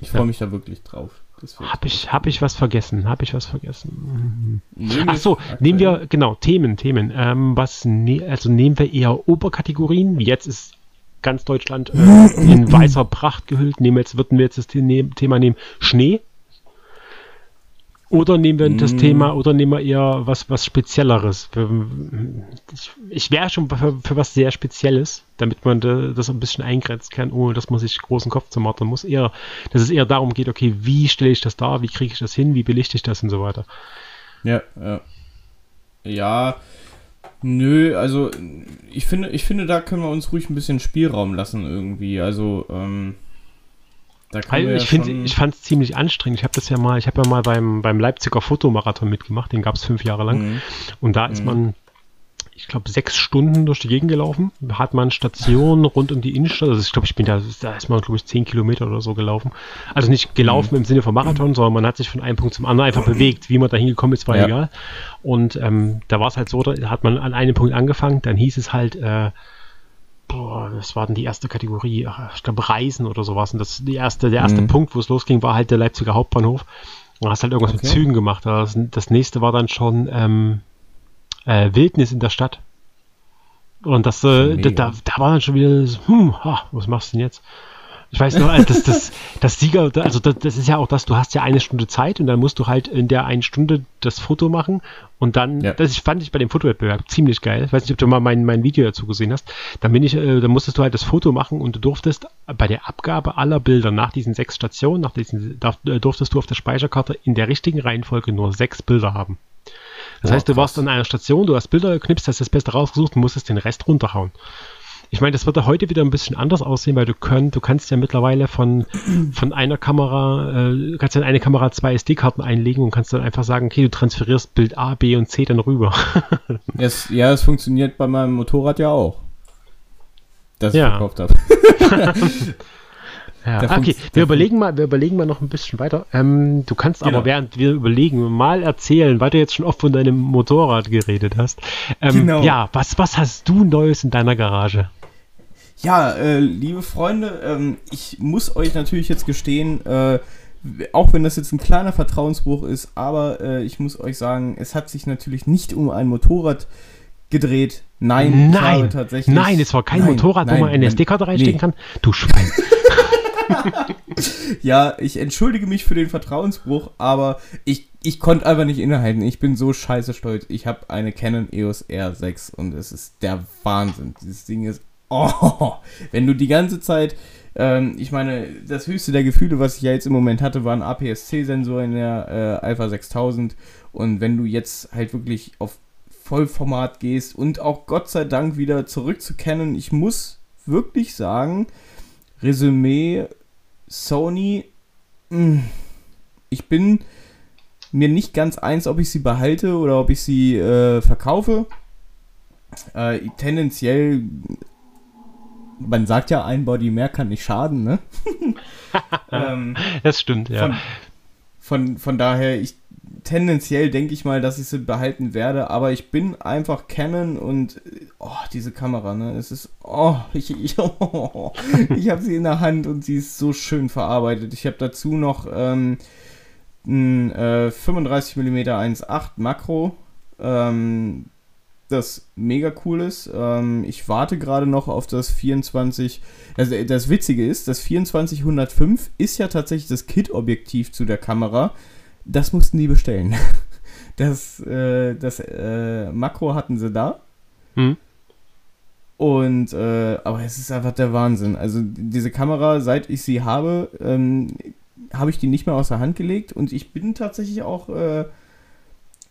ich freue Ja. mich da wirklich drauf. Das wird- hab ich, hab ich was vergessen? Habe ich was vergessen? Nehmen Ach so, aktuell- nehmen wir, genau, Themen, Themen. Ähm, was, ne, also nehmen wir eher Oberkategorien, wie jetzt ist ganz Deutschland äh, in <clears throat> weißer Pracht gehüllt. Nehmen wir jetzt, würden wir jetzt das The- Thema nehmen Schnee. Oder nehmen wir das mm. Thema, oder nehmen wir eher was, was Spezielleres. Ich, ich wäre schon für, für, was sehr Spezielles, damit man das ein bisschen eingrenzen kann, ohne dass man sich großen Kopf zu machen muss. Eher, dass es eher darum geht, okay, wie stelle ich das dar, wie kriege ich das hin, wie belichte ich das und so weiter. Ja, ja. Ja, nö, also ich finde, ich finde, da können wir uns ruhig ein bisschen Spielraum lassen irgendwie. Also, ähm, also ich, ja ich fand es ziemlich anstrengend. Ich habe das ja mal, ich habe ja mal beim, beim Leipziger Fotomarathon mitgemacht, den gab es fünf Jahre lang. Mhm. Und da ist mhm. man, ich glaube, sechs Stunden durch die Gegend gelaufen. Hat man Stationen rund um die Innenstadt. Also ich glaube, ich bin da, da ist man, glaube ich, zehn Kilometer oder so gelaufen. Also nicht gelaufen mhm. im Sinne von Marathon, sondern man hat sich von einem Punkt zum anderen einfach bewegt. Wie man da hingekommen ist, war ja. egal. Und ähm, da war es halt so, da hat man an einem Punkt angefangen, dann hieß es halt, äh, boah, das war dann die erste Kategorie, ich glaube Reisen oder sowas. Und das die erste, der erste mhm. Punkt, wo es losging, war halt der Leipziger Hauptbahnhof. Und hast halt irgendwas okay. mit Zügen gemacht. Das, das, nächste war dann schon ähm, äh, Wildnis in der Stadt. Und das, äh, da, da war dann schon wieder, hm, ha, was machst du denn jetzt? Ich weiß noch, das, das, das Sieger, also das, das, ist ja auch das, du hast ja eine Stunde Zeit und dann musst du halt in der einen Stunde das Foto machen und dann, ja. das fand ich bei dem Fotowettbewerb ziemlich geil. Ich weiß nicht, ob du mal mein, mein Video dazu gesehen hast. Dann bin ich, äh, da musstest du halt das Foto machen und du durftest bei der Abgabe aller Bilder nach diesen sechs Stationen, nach diesen, darf, äh, durftest du auf der Speicherkarte in der richtigen Reihenfolge nur sechs Bilder haben. Das oh, heißt, du krass. warst an einer Station, du hast Bilder geknipst, hast das Beste rausgesucht und musstest den Rest runterhauen. Ich meine, das wird ja heute wieder ein bisschen anders aussehen, weil du könnt, du kannst ja mittlerweile von, <clears throat> von einer Kamera, äh, kannst ja in eine Kamera zwei SD-Karten einlegen und kannst dann einfach sagen, okay, du transferierst Bild A, B und C dann rüber. <laughs> es, ja, es funktioniert bei meinem Motorrad ja auch. Das ich <laughs> ja. verkauft habe. Ja, okay, wir überlegen mal, wir überlegen mal noch ein bisschen weiter. Ähm, du kannst genau. aber während wir überlegen mal erzählen, weil du jetzt schon oft von deinem Motorrad geredet hast. Ähm, genau. Ja, was, was hast du Neues in deiner Garage? Ja, äh, liebe Freunde, ähm, ich muss euch natürlich jetzt gestehen, äh, auch wenn das jetzt ein kleiner Vertrauensbruch ist, aber äh, ich muss euch sagen, es hat sich natürlich nicht um ein Motorrad gedreht. Nein, nein, tatsächlich. Nein, es war kein nein, Motorrad, nein, wo man eine SD-Karte reinstecken nee. kann. Du Schwein. <laughs> <laughs> ja, ich entschuldige mich für den Vertrauensbruch, aber ich, ich konnte einfach nicht innehalten. Ich bin so scheiße stolz. Ich habe eine Canon EOS R6 und es ist der Wahnsinn. Dieses Ding ist Oh, wenn du die ganze Zeit, ähm, ich meine, das höchste der Gefühle, was ich ja jetzt im Moment hatte, war ein APS-C-Sensor in der äh, Alpha 6000. Und wenn du jetzt halt wirklich auf Vollformat gehst und auch Gott sei Dank wieder zurück ich muss wirklich sagen, Resümee Sony, mh, hm, ich bin mir nicht ganz eins, ob ich sie behalte oder ob ich sie äh, verkaufe. Äh, tendenziell man sagt ja, ein Body mehr kann nicht schaden, ne? <laughs> ähm, das stimmt, ja. Von, von, von daher, ich tendenziell denke ich mal, dass ich sie behalten werde, aber ich bin einfach Canon und oh, diese Kamera, ne? Es ist oh, ich ich, oh, <laughs> ich habe sie in der Hand und sie ist so schön verarbeitet. Ich habe dazu noch ähm, ein äh, 35 mm 1.8 Makro. Ähm, das mega cool ist. Ähm, ich warte gerade noch auf das 24. Also das Witzige ist, das 2405 ist ja tatsächlich das Kit-Objektiv zu der Kamera. Das mussten die bestellen. <laughs> Das, äh, das äh, Makro hatten sie da. Hm. Und, äh, aber es ist einfach der Wahnsinn. Also diese Kamera, seit ich sie habe, ähm, habe ich die nicht mehr aus der Hand gelegt und ich bin tatsächlich auch äh,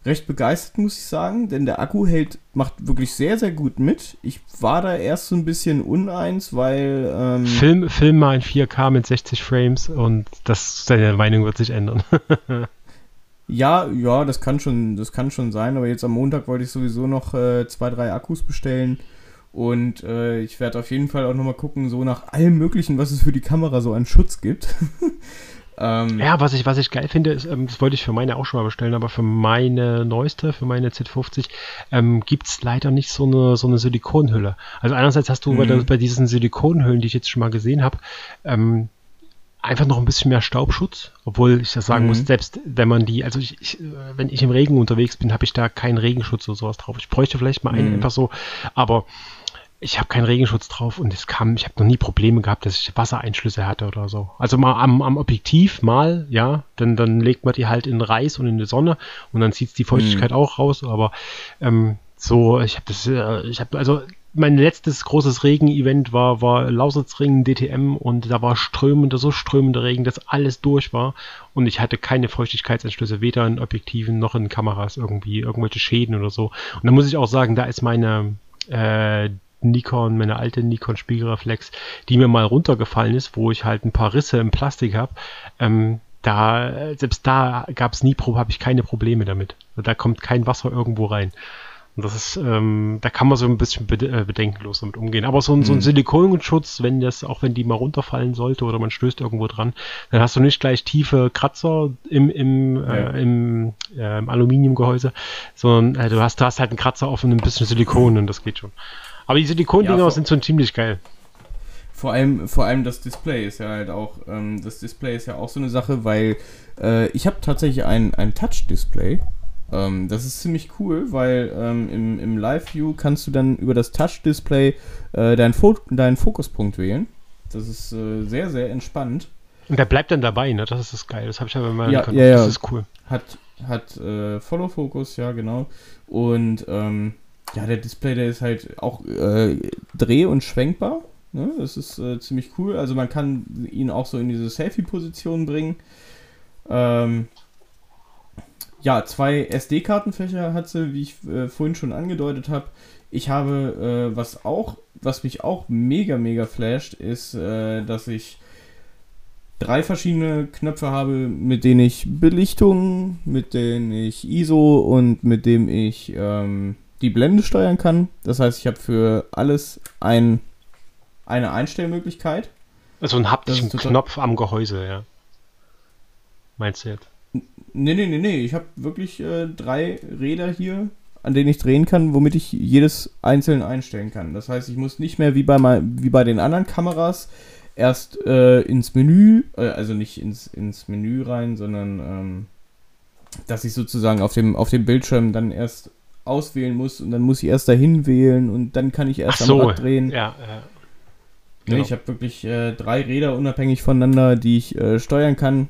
recht begeistert, muss ich sagen, denn der Akku hält, macht wirklich sehr, sehr gut mit. Ich war da erst so ein bisschen uneins, weil. Ähm, Film, Film mal in 4K mit 60 Frames und das, seine Meinung wird sich ändern. <laughs> ja, ja, das kann schon, das kann schon sein, aber jetzt am Montag wollte ich sowieso noch äh, zwei, drei Akkus bestellen. Und äh, ich werde auf jeden Fall auch nochmal gucken, so nach allem Möglichen, was es für die Kamera so an Schutz gibt. <laughs> Ähm, ja, was ich, was ich geil finde, ist, ähm, das wollte ich für meine auch schon mal bestellen, aber für meine neueste, für meine Z50, ähm, gibt es leider nicht so eine, so eine Silikonhülle. Also einerseits hast du bei, mhm. bei, diesen Silikonhüllen, die ich jetzt schon mal gesehen habe, ähm, einfach noch ein bisschen mehr Staubschutz, obwohl ich das sagen mhm. muss, selbst wenn man die, also ich, ich, wenn ich im Regen unterwegs bin, habe ich da keinen Regenschutz oder sowas drauf. Ich bräuchte vielleicht mal einen mhm. einfach so, aber ich habe keinen Regenschutz drauf und es kam, ich habe noch nie Probleme gehabt, dass ich Wassereinschlüsse hatte oder so. Also mal am, am Objektiv mal, ja, dann, dann legt man die halt in Reis und in die Sonne und dann zieht die Feuchtigkeit mhm. auch raus, aber ähm, so, ich habe das, äh, ich habe also mein letztes großes Regen-Event war, war Lausitzring DTM und da war strömender, so strömender Regen, dass alles durch war und ich hatte keine Feuchtigkeitsanschlüsse, weder in Objektiven noch in Kameras irgendwie, irgendwelche Schäden oder so. Und da muss ich auch sagen, da ist meine äh, Nikon, meine alte Nikon Spiegelreflex, die mir mal runtergefallen ist, wo ich halt ein paar Risse im Plastik habe, ähm, da, selbst da gab es nie, habe ich keine Probleme damit. Da kommt kein Wasser irgendwo rein. Und das ist, ähm, da kann man so ein bisschen äh, bedenkenlos damit umgehen. Aber so ein, so ein mhm. Silikonschutz, wenn das, auch wenn die mal runterfallen sollte oder man stößt irgendwo dran, dann hast du nicht gleich tiefe Kratzer im, im, äh, ja. äh, im, äh, im Aluminiumgehäuse, sondern äh, du, hast, du hast halt einen Kratzer auf und ein bisschen Silikon und das geht schon. Aber die Silikon-Dinger ja, sind schon ziemlich geil. Vor allem, vor allem das Display ist ja halt auch, ähm, das Display ist ja auch so eine Sache, weil äh, ich habe tatsächlich ein, ein Touch-Display. Ähm, das ist ziemlich cool, weil ähm, im, im Live-View kannst du dann über das Touch-Display äh, deinen, Fo deinen Fokuspunkt wählen. Das ist äh, sehr, sehr entspannt. Und der bleibt dann dabei, ne? Das ist das geil. Das habe ich aber mal ja, ja, ja, Das ist cool. Hat, hat äh, Follow-Focus, ja, genau. Und ähm, ja, der Display, der ist halt auch äh, dreh- und schwenkbar. Ne? Das ist äh, ziemlich cool. Also man kann ihn auch so in diese Selfie-Position bringen. Ähm, ja, zwei SD-Kartenfächer hat sie, wie ich äh, vorhin schon angedeutet habe. Ich habe, äh, was auch, was mich auch mega, mega flasht, ist, äh, dass ich drei verschiedene Knöpfe habe, mit denen ich Belichtung, mit denen ich ISO und mit dem ich ähm, die Blende steuern kann. Das heißt, ich habe für alles ein, eine Einstellmöglichkeit. Also einen haptischen Knopf am Gehäuse, ja. Meinst du jetzt? Nee, nee, nee, nee. Ich habe wirklich äh, drei Räder hier, an denen ich drehen kann, womit ich jedes einzeln einstellen kann. Das heißt, ich muss nicht mehr wie bei, mal, wie bei den anderen Kameras erst äh, ins Menü, äh, also nicht ins, ins Menü rein, sondern ähm, dass ich sozusagen auf dem, auf dem Bildschirm dann erst auswählen muss und dann muss ich erst dahin wählen und dann kann ich erst Ach so, am Rad drehen. Ja, ja. Genau. Nee, ich habe wirklich äh, drei Räder unabhängig voneinander, die ich äh, steuern kann.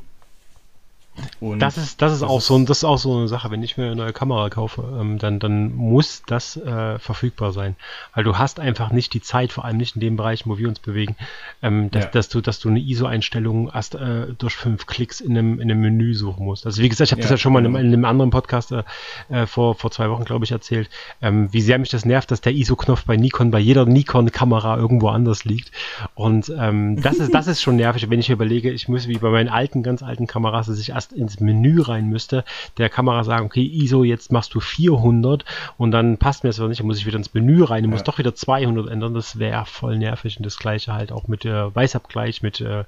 Und das ist, das ist das auch so, das ist auch so eine Sache. Wenn ich mir eine neue Kamera kaufe, ähm, dann, dann muss das äh, verfügbar sein, weil du hast einfach nicht die Zeit, vor allem nicht in dem Bereich, wo wir uns bewegen, ähm, dass, ja. dass du, dass du eine ISO-Einstellung erst äh, durch fünf Klicks in einem, in einem Menü suchen musst. Also wie gesagt, ich habe ja, das ja schon mal genau. in, in, einem anderen Podcast äh, äh, vor, vor zwei Wochen, glaube ich, erzählt, ähm, wie sehr mich das nervt, dass der ISO-Knopf bei Nikon, bei jeder Nikon-Kamera irgendwo anders liegt. Und ähm, das ist, das ist schon nervig, wenn ich überlege, ich muss wie bei meinen alten, ganz alten Kameras, dass ich erst erst ins Menü rein müsste, der Kamera sagen, okay, ISO, jetzt machst du 400 und dann passt mir das aber nicht, dann muss ich wieder ins Menü rein, ich ja. muss doch wieder 200 ändern, das wäre voll nervig und das gleiche halt auch mit der Weißabgleich, mit, äh,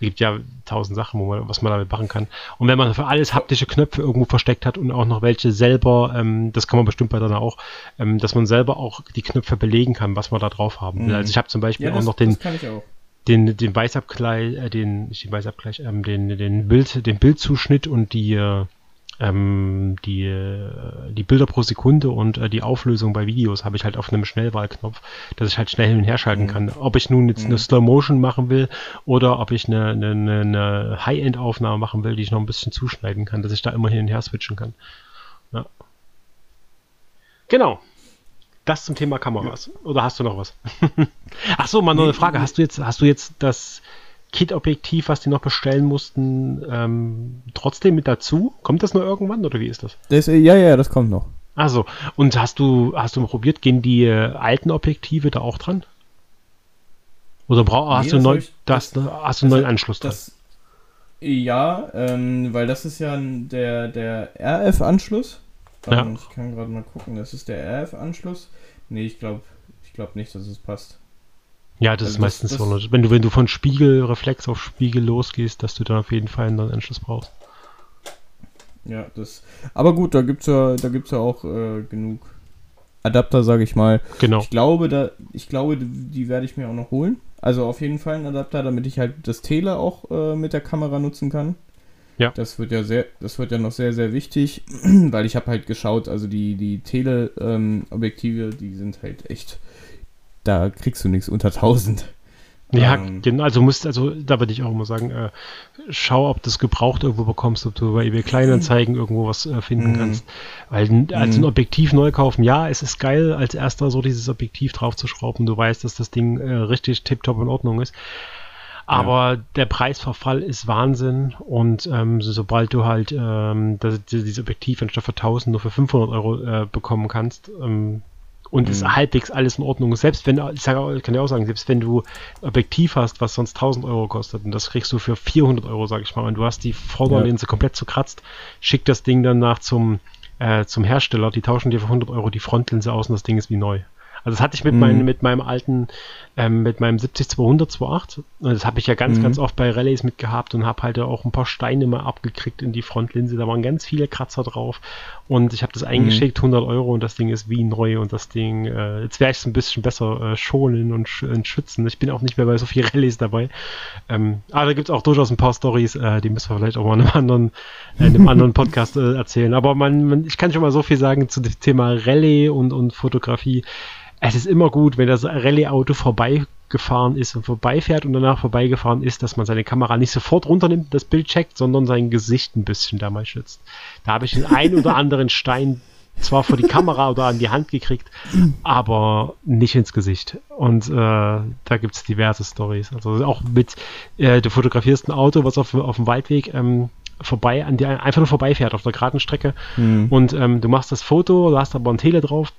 gibt ja tausend Sachen, wo man, was man damit machen kann. Und wenn man für alles haptische Knöpfe irgendwo versteckt hat und auch noch welche selber, ähm, das kann man bestimmt bei dann auch, ähm, dass man selber auch die Knöpfe belegen kann, was man da drauf haben will. Mhm. Also ich habe zum Beispiel ja, das, auch noch den, auch den, den Weißabgleich, äh, den, nicht den Weißabgleich, ähm, den, den Bild, den Bildzuschnitt und die, äh, ähm, die, äh, die Bilder pro Sekunde und äh, die Auflösung bei Videos habe ich halt auf einem Schnellwahlknopf, dass ich halt schnell hin und her schalten mhm. kann. Ob ich nun jetzt mhm. eine Slow Motion machen will oder ob ich eine, eine, eine High-End-Aufnahme machen will, die ich noch ein bisschen zuschneiden kann, dass ich da immer hin und her switchen kann. Ja. Genau. Das zum Thema Kameras. Ja. Oder hast du noch was? <laughs> Ach so, mal noch eine Frage. Hast du jetzt, hast du jetzt das Kit-Objektiv, was die noch bestellen mussten, ähm, trotzdem mit dazu? Kommt das noch irgendwann oder wie ist das? das ja, ja, das kommt noch. Also, und hast du, hast du mal probiert, gehen die äh, alten Objektive da auch dran? Oder brauch, nee, hast, du neu, ich, das, das, hast du einen neuen Anschluss dran? Das, ja, ähm, weil das ist ja der, der RF-Anschluss. Ja. Ich kann gerade mal gucken, das ist der RF-Anschluss. Nee, ich glaube ich glaub nicht, dass es passt. Ja, das also ist meistens das, so. Wenn du, wenn du von Spiegelreflex auf Spiegel losgehst, dass du dann auf jeden Fall einen Anschluss brauchst. Ja, das. Aber gut, da gibt's ja, da gibt's ja auch äh, genug Adapter, sage ich mal. Genau. Ich glaube, da, ich glaube, die, die werde ich mir auch noch holen. Also auf jeden Fall einen Adapter, damit ich halt das Tele auch äh, mit der Kamera nutzen kann. Ja. Das wird ja sehr, das wird ja noch sehr, sehr wichtig, <clears throat> weil ich habe halt geschaut, also die, die Tele-Objektive, ähm, die sind halt echt da kriegst du nichts unter 1000. Ja, genau, also musst, also da würde ich auch immer sagen, äh, schau, ob du es gebraucht irgendwo bekommst, ob du bei eBay Kleinanzeigen irgendwo was äh, finden mm. kannst. Weil als ein mhm. Objektiv neu kaufen, ja, es ist geil, als erster so dieses Objektiv drauf zu schrauben. Du weißt, dass das Ding äh, richtig tiptop in Ordnung ist. Aber ja. der Preisverfall ist Wahnsinn und ähm, sobald du halt ähm, das, dieses Objektiv anstatt für 1000 nur für 500 Euro äh, bekommen kannst, ähm, und mhm. ist halbwegs alles in Ordnung. Selbst wenn, ich, sage, ich kann ja auch sagen, selbst wenn du Objektiv hast, was sonst 1000 Euro kostet, und das kriegst du für 400 Euro, sag ich mal, und du hast die Vorderlinse ja. komplett zerkratzt, schick das Ding danach zum, äh, zum Hersteller, die tauschen dir für 100 Euro die Frontlinse aus und das Ding ist wie neu. Also das hatte ich mit, mhm. mein, mit meinem alten, ähm, mit meinem 70-200 2.8 und das habe ich ja ganz, mhm. ganz oft bei Rallyes mitgehabt und habe halt auch ein paar Steine mal abgekriegt in die Frontlinse. Da waren ganz viele Kratzer drauf und ich habe das eingeschickt, 100 mhm. Euro und das Ding ist wie neu und das Ding, äh, jetzt werde ich es ein bisschen besser äh, schonen und, sch und, schützen. Ich bin auch nicht mehr bei so vielen <laughs> Rallyes dabei. Ähm, aber da gibt es auch durchaus ein paar Stories, äh, die müssen wir vielleicht auch mal in einem anderen, in einem anderen <laughs> Podcast äh, erzählen. Aber man, man, ich kann schon mal so viel sagen zu dem Thema Rallye und, und Fotografie es ist immer gut, wenn das Rallye-Auto vorbeigefahren ist und vorbeifährt und danach vorbeigefahren ist, dass man seine Kamera nicht sofort runternimmt, das Bild checkt, sondern sein Gesicht ein bisschen dabei schützt. Da habe ich den einen oder anderen Stein zwar vor die Kamera oder an die Hand gekriegt, aber nicht ins Gesicht. Und äh, da gibt es diverse Stories. Also auch mit, äh, du fotografierst ein Auto, was auf, auf dem Waldweg ähm, vorbei, an dir einfach nur vorbeifährt auf der geraden Strecke. Mhm. Und ähm, du machst das Foto, du hast aber ein Tele drauf,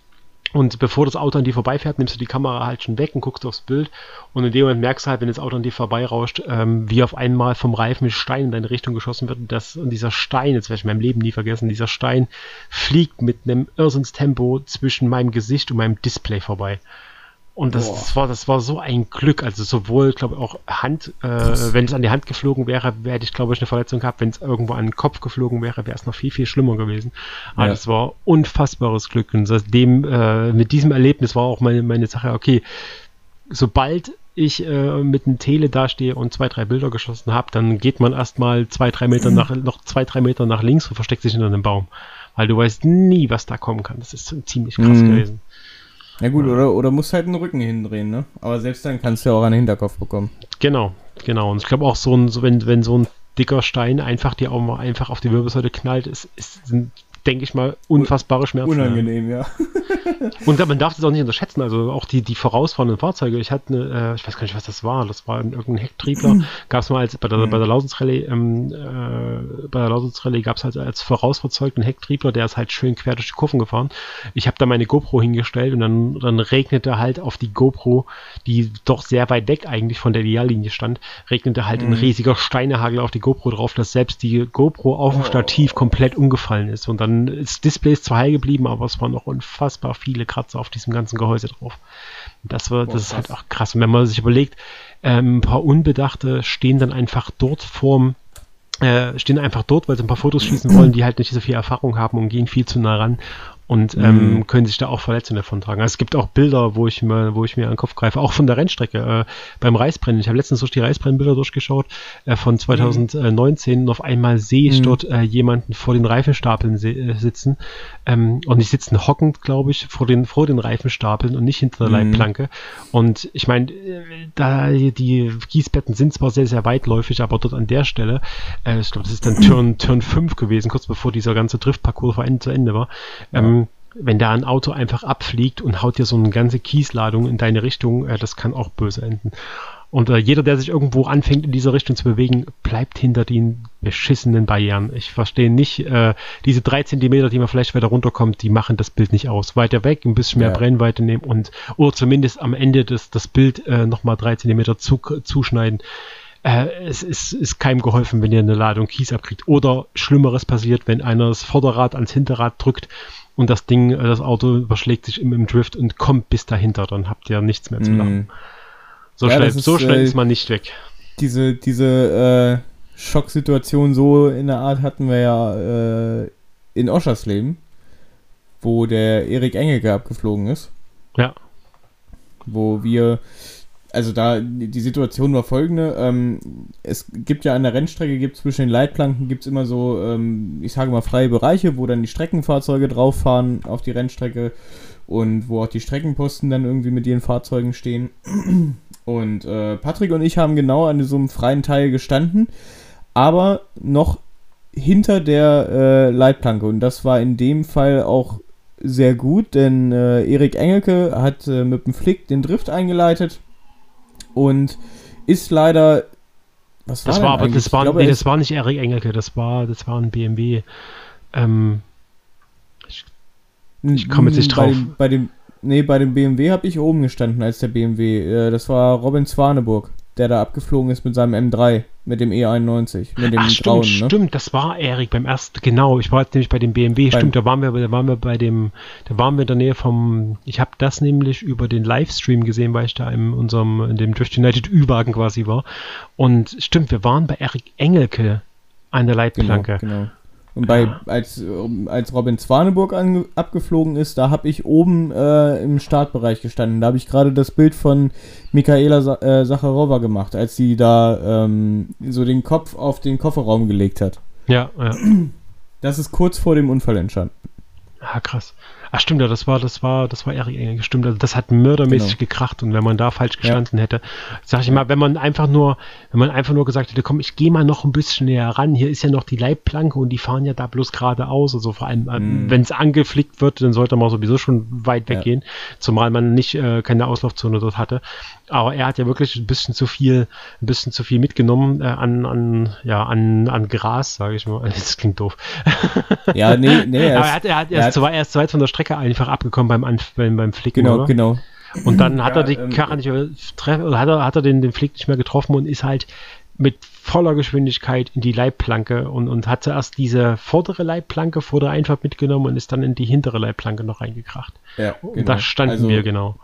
und bevor das Auto an dir vorbeifährt, nimmst du die Kamera halt schon weg und guckst aufs Bild. Und in dem Moment merkst du halt, wenn das Auto an dir vorbeirauscht, ähm, wie auf einmal vom Reifen mit Stein in deine Richtung geschossen wird. Und, das, und dieser Stein, jetzt werde ich in meinem Leben nie vergessen, dieser Stein fliegt mit einem Irrsinnstempo zwischen meinem Gesicht und meinem Display vorbei. Und das, das, war, das war so ein Glück. Also sowohl, glaube ich, auch Hand, äh, wenn es an die Hand geflogen wäre, hätte ich, glaube ich, eine Verletzung gehabt. Wenn es irgendwo an den Kopf geflogen wäre, wäre es noch viel, viel schlimmer gewesen. Aber ja. das war unfassbares Glück. Und seitdem, äh, mit diesem Erlebnis war auch meine, meine Sache, okay, sobald ich äh, mit einem Tele dastehe und zwei, drei Bilder geschossen habe, dann geht man erstmal zwei, drei Meter nach, noch zwei, drei Meter nach links und versteckt sich hinter einem Baum. Weil du weißt nie, was da kommen kann. Das ist ziemlich krass mhm. gewesen. Ja gut, oder, oder musst halt den Rücken hindrehen, ne? Aber selbst dann kannst du ja auch einen Hinterkopf bekommen. Genau, genau. Und ich glaube auch so ein, so wenn, wenn so ein dicker Stein einfach dir auch mal einfach auf die Wirbelsäule knallt, ist, ist, sind denke ich mal, unfassbare Schmerzen. Unangenehm, ja. <laughs> und man darf das auch nicht unterschätzen. Also auch die, die vorausfahrenden Fahrzeuge. Ich hatte eine, äh, ich weiß gar nicht, was das war. Das war irgendein Hecktriebler. <laughs> Gab es mal als bei der, mhm. bei der Lausitzrallye, ähm, äh, bei der Lausitzrallye gab es halt als vorausverzeugt einen Hecktriebler, der ist halt schön quer durch die Kurven gefahren. Ich habe da meine GoPro hingestellt und dann, dann regnete halt auf die GoPro, die doch sehr weit weg eigentlich von der Ideallinie stand, regnete halt mhm. ein riesiger Steinehagel auf die GoPro drauf, dass selbst die GoPro auf dem oh. Stativ komplett umgefallen ist. Und dann dann ist Display ist zwar heil geblieben, aber es waren noch unfassbar viele Kratzer auf diesem ganzen Gehäuse drauf. das war, das ist halt auch krass. Und wenn man sich überlegt, ähm, ein paar Unbedachte stehen dann einfach dort vorm äh, stehen einfach dort, weil sie ein paar Fotos schießen wollen, die halt nicht so viel Erfahrung haben und gehen viel zu nah ran und ähm, mhm. können sich da auch Verletzungen davon tragen. Also es gibt auch Bilder, wo ich mir, wo ich mir an den Kopf greife, auch von der Rennstrecke äh, beim Reisbrennen. Ich habe letztens durch die Reisbrennbilder durchgeschaut äh, von 2019 mhm. und auf einmal sehe ich mhm. dort äh, jemanden vor den Reifenstapeln äh, sitzen ähm, und die sitzen hockend, glaube ich, vor den vor den Reifenstapeln und nicht hinter der mhm. Leitplanke. Und ich meine, äh, da die Gießbetten sind zwar sehr sehr weitläufig, aber dort an der Stelle, äh, ich glaube, das ist dann <clears throat> Turn Turn 5 gewesen, kurz bevor dieser ganze Driftparcours zu Ende war. Ähm, wenn da ein Auto einfach abfliegt und haut dir so eine ganze Kiesladung in deine Richtung, äh, das kann auch böse enden. Und äh, jeder, der sich irgendwo anfängt in dieser Richtung zu bewegen, bleibt hinter den beschissenen Barrieren. Ich verstehe nicht, äh, diese drei Zentimeter, die man vielleicht weiter runterkommt, die machen das Bild nicht aus. Weiter weg, ein bisschen mehr ja. Brennweite nehmen und oder zumindest am Ende das, das Bild äh, nochmal drei Zentimeter zu, zuschneiden. Äh, es ist, ist keinem geholfen, wenn ihr eine Ladung Kies abkriegt. Oder Schlimmeres passiert, wenn einer das Vorderrad ans Hinterrad drückt und das Ding, äh, das Auto überschlägt sich im, im Drift und kommt bis dahinter, dann habt ihr nichts mehr zu mhm. lachen. So, ja, schnell, ist, so schnell äh, ist man nicht weg. Diese, diese äh, Schocksituation so in der Art hatten wir ja äh, in Oschersleben, wo der Erik Engelke abgeflogen ist. Ja. Wo wir also da, die Situation war folgende, ähm, es gibt ja an der Rennstrecke, gibt zwischen den Leitplanken, gibt es immer so, ähm, ich sage mal, freie Bereiche, wo dann die Streckenfahrzeuge drauf fahren auf die Rennstrecke und wo auch die Streckenposten dann irgendwie mit ihren Fahrzeugen stehen. Und äh, Patrick und ich haben genau an so einem freien Teil gestanden, aber noch hinter der äh, Leitplanke. Und das war in dem Fall auch sehr gut, denn äh, Erik Engelke hat äh, mit dem Flick den Drift eingeleitet und ist leider. Was war das war aber das war, glaube, nee, das war nicht Erik Engelke, das war das war ein BMW. Ähm, ich, ich komme jetzt nicht drauf. Bei dem, bei dem, nee, bei dem BMW habe ich oben gestanden als der BMW. Äh, das war Robin Zwaneburg der da abgeflogen ist mit seinem M3, mit dem E91, mit dem Ach, stimmt, grauen, ne? stimmt, das war Erik beim ersten, genau, ich war jetzt nämlich bei dem BMW, beim stimmt, da waren wir, da waren wir bei dem, da waren wir in der Nähe vom, ich habe das nämlich über den Livestream gesehen, weil ich da in unserem, in dem Drift United Ü-Wagen quasi war und stimmt, wir waren bei Erik Engelke an der Leitplanke. Genau, genau. Und bei, als, als Robin Zwaneburg an, abgeflogen ist, da habe ich oben äh, im Startbereich gestanden. Da habe ich gerade das Bild von Michaela Sa äh, Sacharowa gemacht, als sie da ähm, so den Kopf auf den Kofferraum gelegt hat. Ja, ja. Das ist kurz vor dem Unfall entstanden. Ah, krass. Ach stimmt, ja, das war, das war, das war Erik Engel, stimmt. Also das hat mördermäßig genau. gekracht und wenn man da falsch gestanden ja. hätte, sag ich mal, wenn man einfach nur, wenn man einfach nur gesagt hätte, komm, ich gehe mal noch ein bisschen näher ran, hier ist ja noch die Leitplanke und die fahren ja da bloß geradeaus, also vor allem, mm. wenn es angeflickt wird, dann sollte man sowieso schon weit weggehen, ja. zumal man nicht, äh, keine Auslaufzone dort hatte. Aber er hat ja wirklich ein bisschen zu viel, ein bisschen zu viel mitgenommen äh, an, an, ja, an, an Gras, sage ich mal. <laughs> Das klingt doof. <laughs> Ja, nee, nee. Aber er, hat, er, hat, er, er, ist, zu, er ist zu weit von der Strecke einfach abgekommen beim, beim, beim Flicken, Genau, oder? genau. Und dann hat ja, er die ähm, Karre nicht mehr oder hat er, hat er den, den Flick nicht mehr getroffen und ist halt mit voller Geschwindigkeit in die Leitplanke und, und hat zuerst diese vordere Leitplanke vor der Einfahrt mitgenommen und ist dann in die hintere Leitplanke noch reingekracht. Ja, genau. Und da standen also, wir, genau.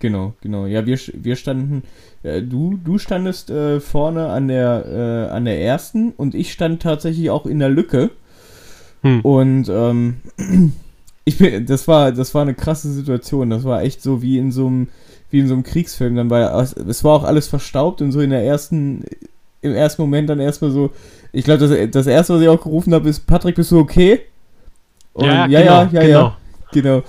Genau, genau. Ja, wir, wir standen, äh, du, du standest äh, vorne an der, äh, an der ersten und ich stand tatsächlich auch in der Lücke. Hm. Und ähm, <clears throat> ich bin, das war, das war eine krasse Situation. Das war echt so wie in so einem, wie in so einem Kriegsfilm. Dann war es war auch alles verstaubt und so in der ersten, im ersten Moment dann erstmal so. Ich glaube, das, das erste, was ich auch gerufen habe, ist Patrick, bist du okay? Und ja, ja, genau, ja, ja, genau. ja, genau.